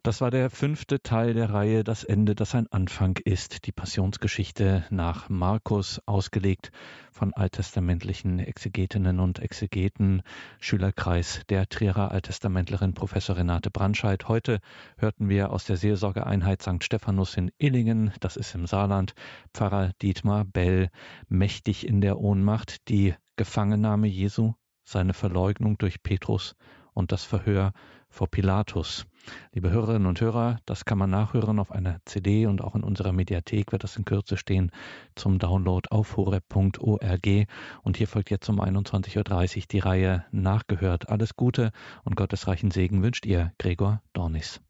Das war der fünfte Teil der Reihe Das Ende, das ein Anfang ist. Die Passionsgeschichte nach Markus, ausgelegt von alttestamentlichen Exegetinnen und Exegeten, Schülerkreis der Trierer Alttestamentlerin Professor Renate Brandscheid. Heute hörten wir aus der Seelsorgeeinheit St. Stephanus in Illingen, das ist im Saarland, Pfarrer Dietmar Bell, mächtig in der Ohnmacht, die Gefangennahme Jesu, seine Verleugnung durch Petrus und das Verhör vor Pilatus. Liebe Hörerinnen und Hörer, das kann man nachhören auf einer CD und auch in unserer Mediathek wird das in Kürze stehen zum Download auf horeb.org. Und hier folgt jetzt um 21.30 Uhr die Reihe Nachgehört. Alles Gute und Gottes reichen Segen wünscht ihr, Gregor Dornis.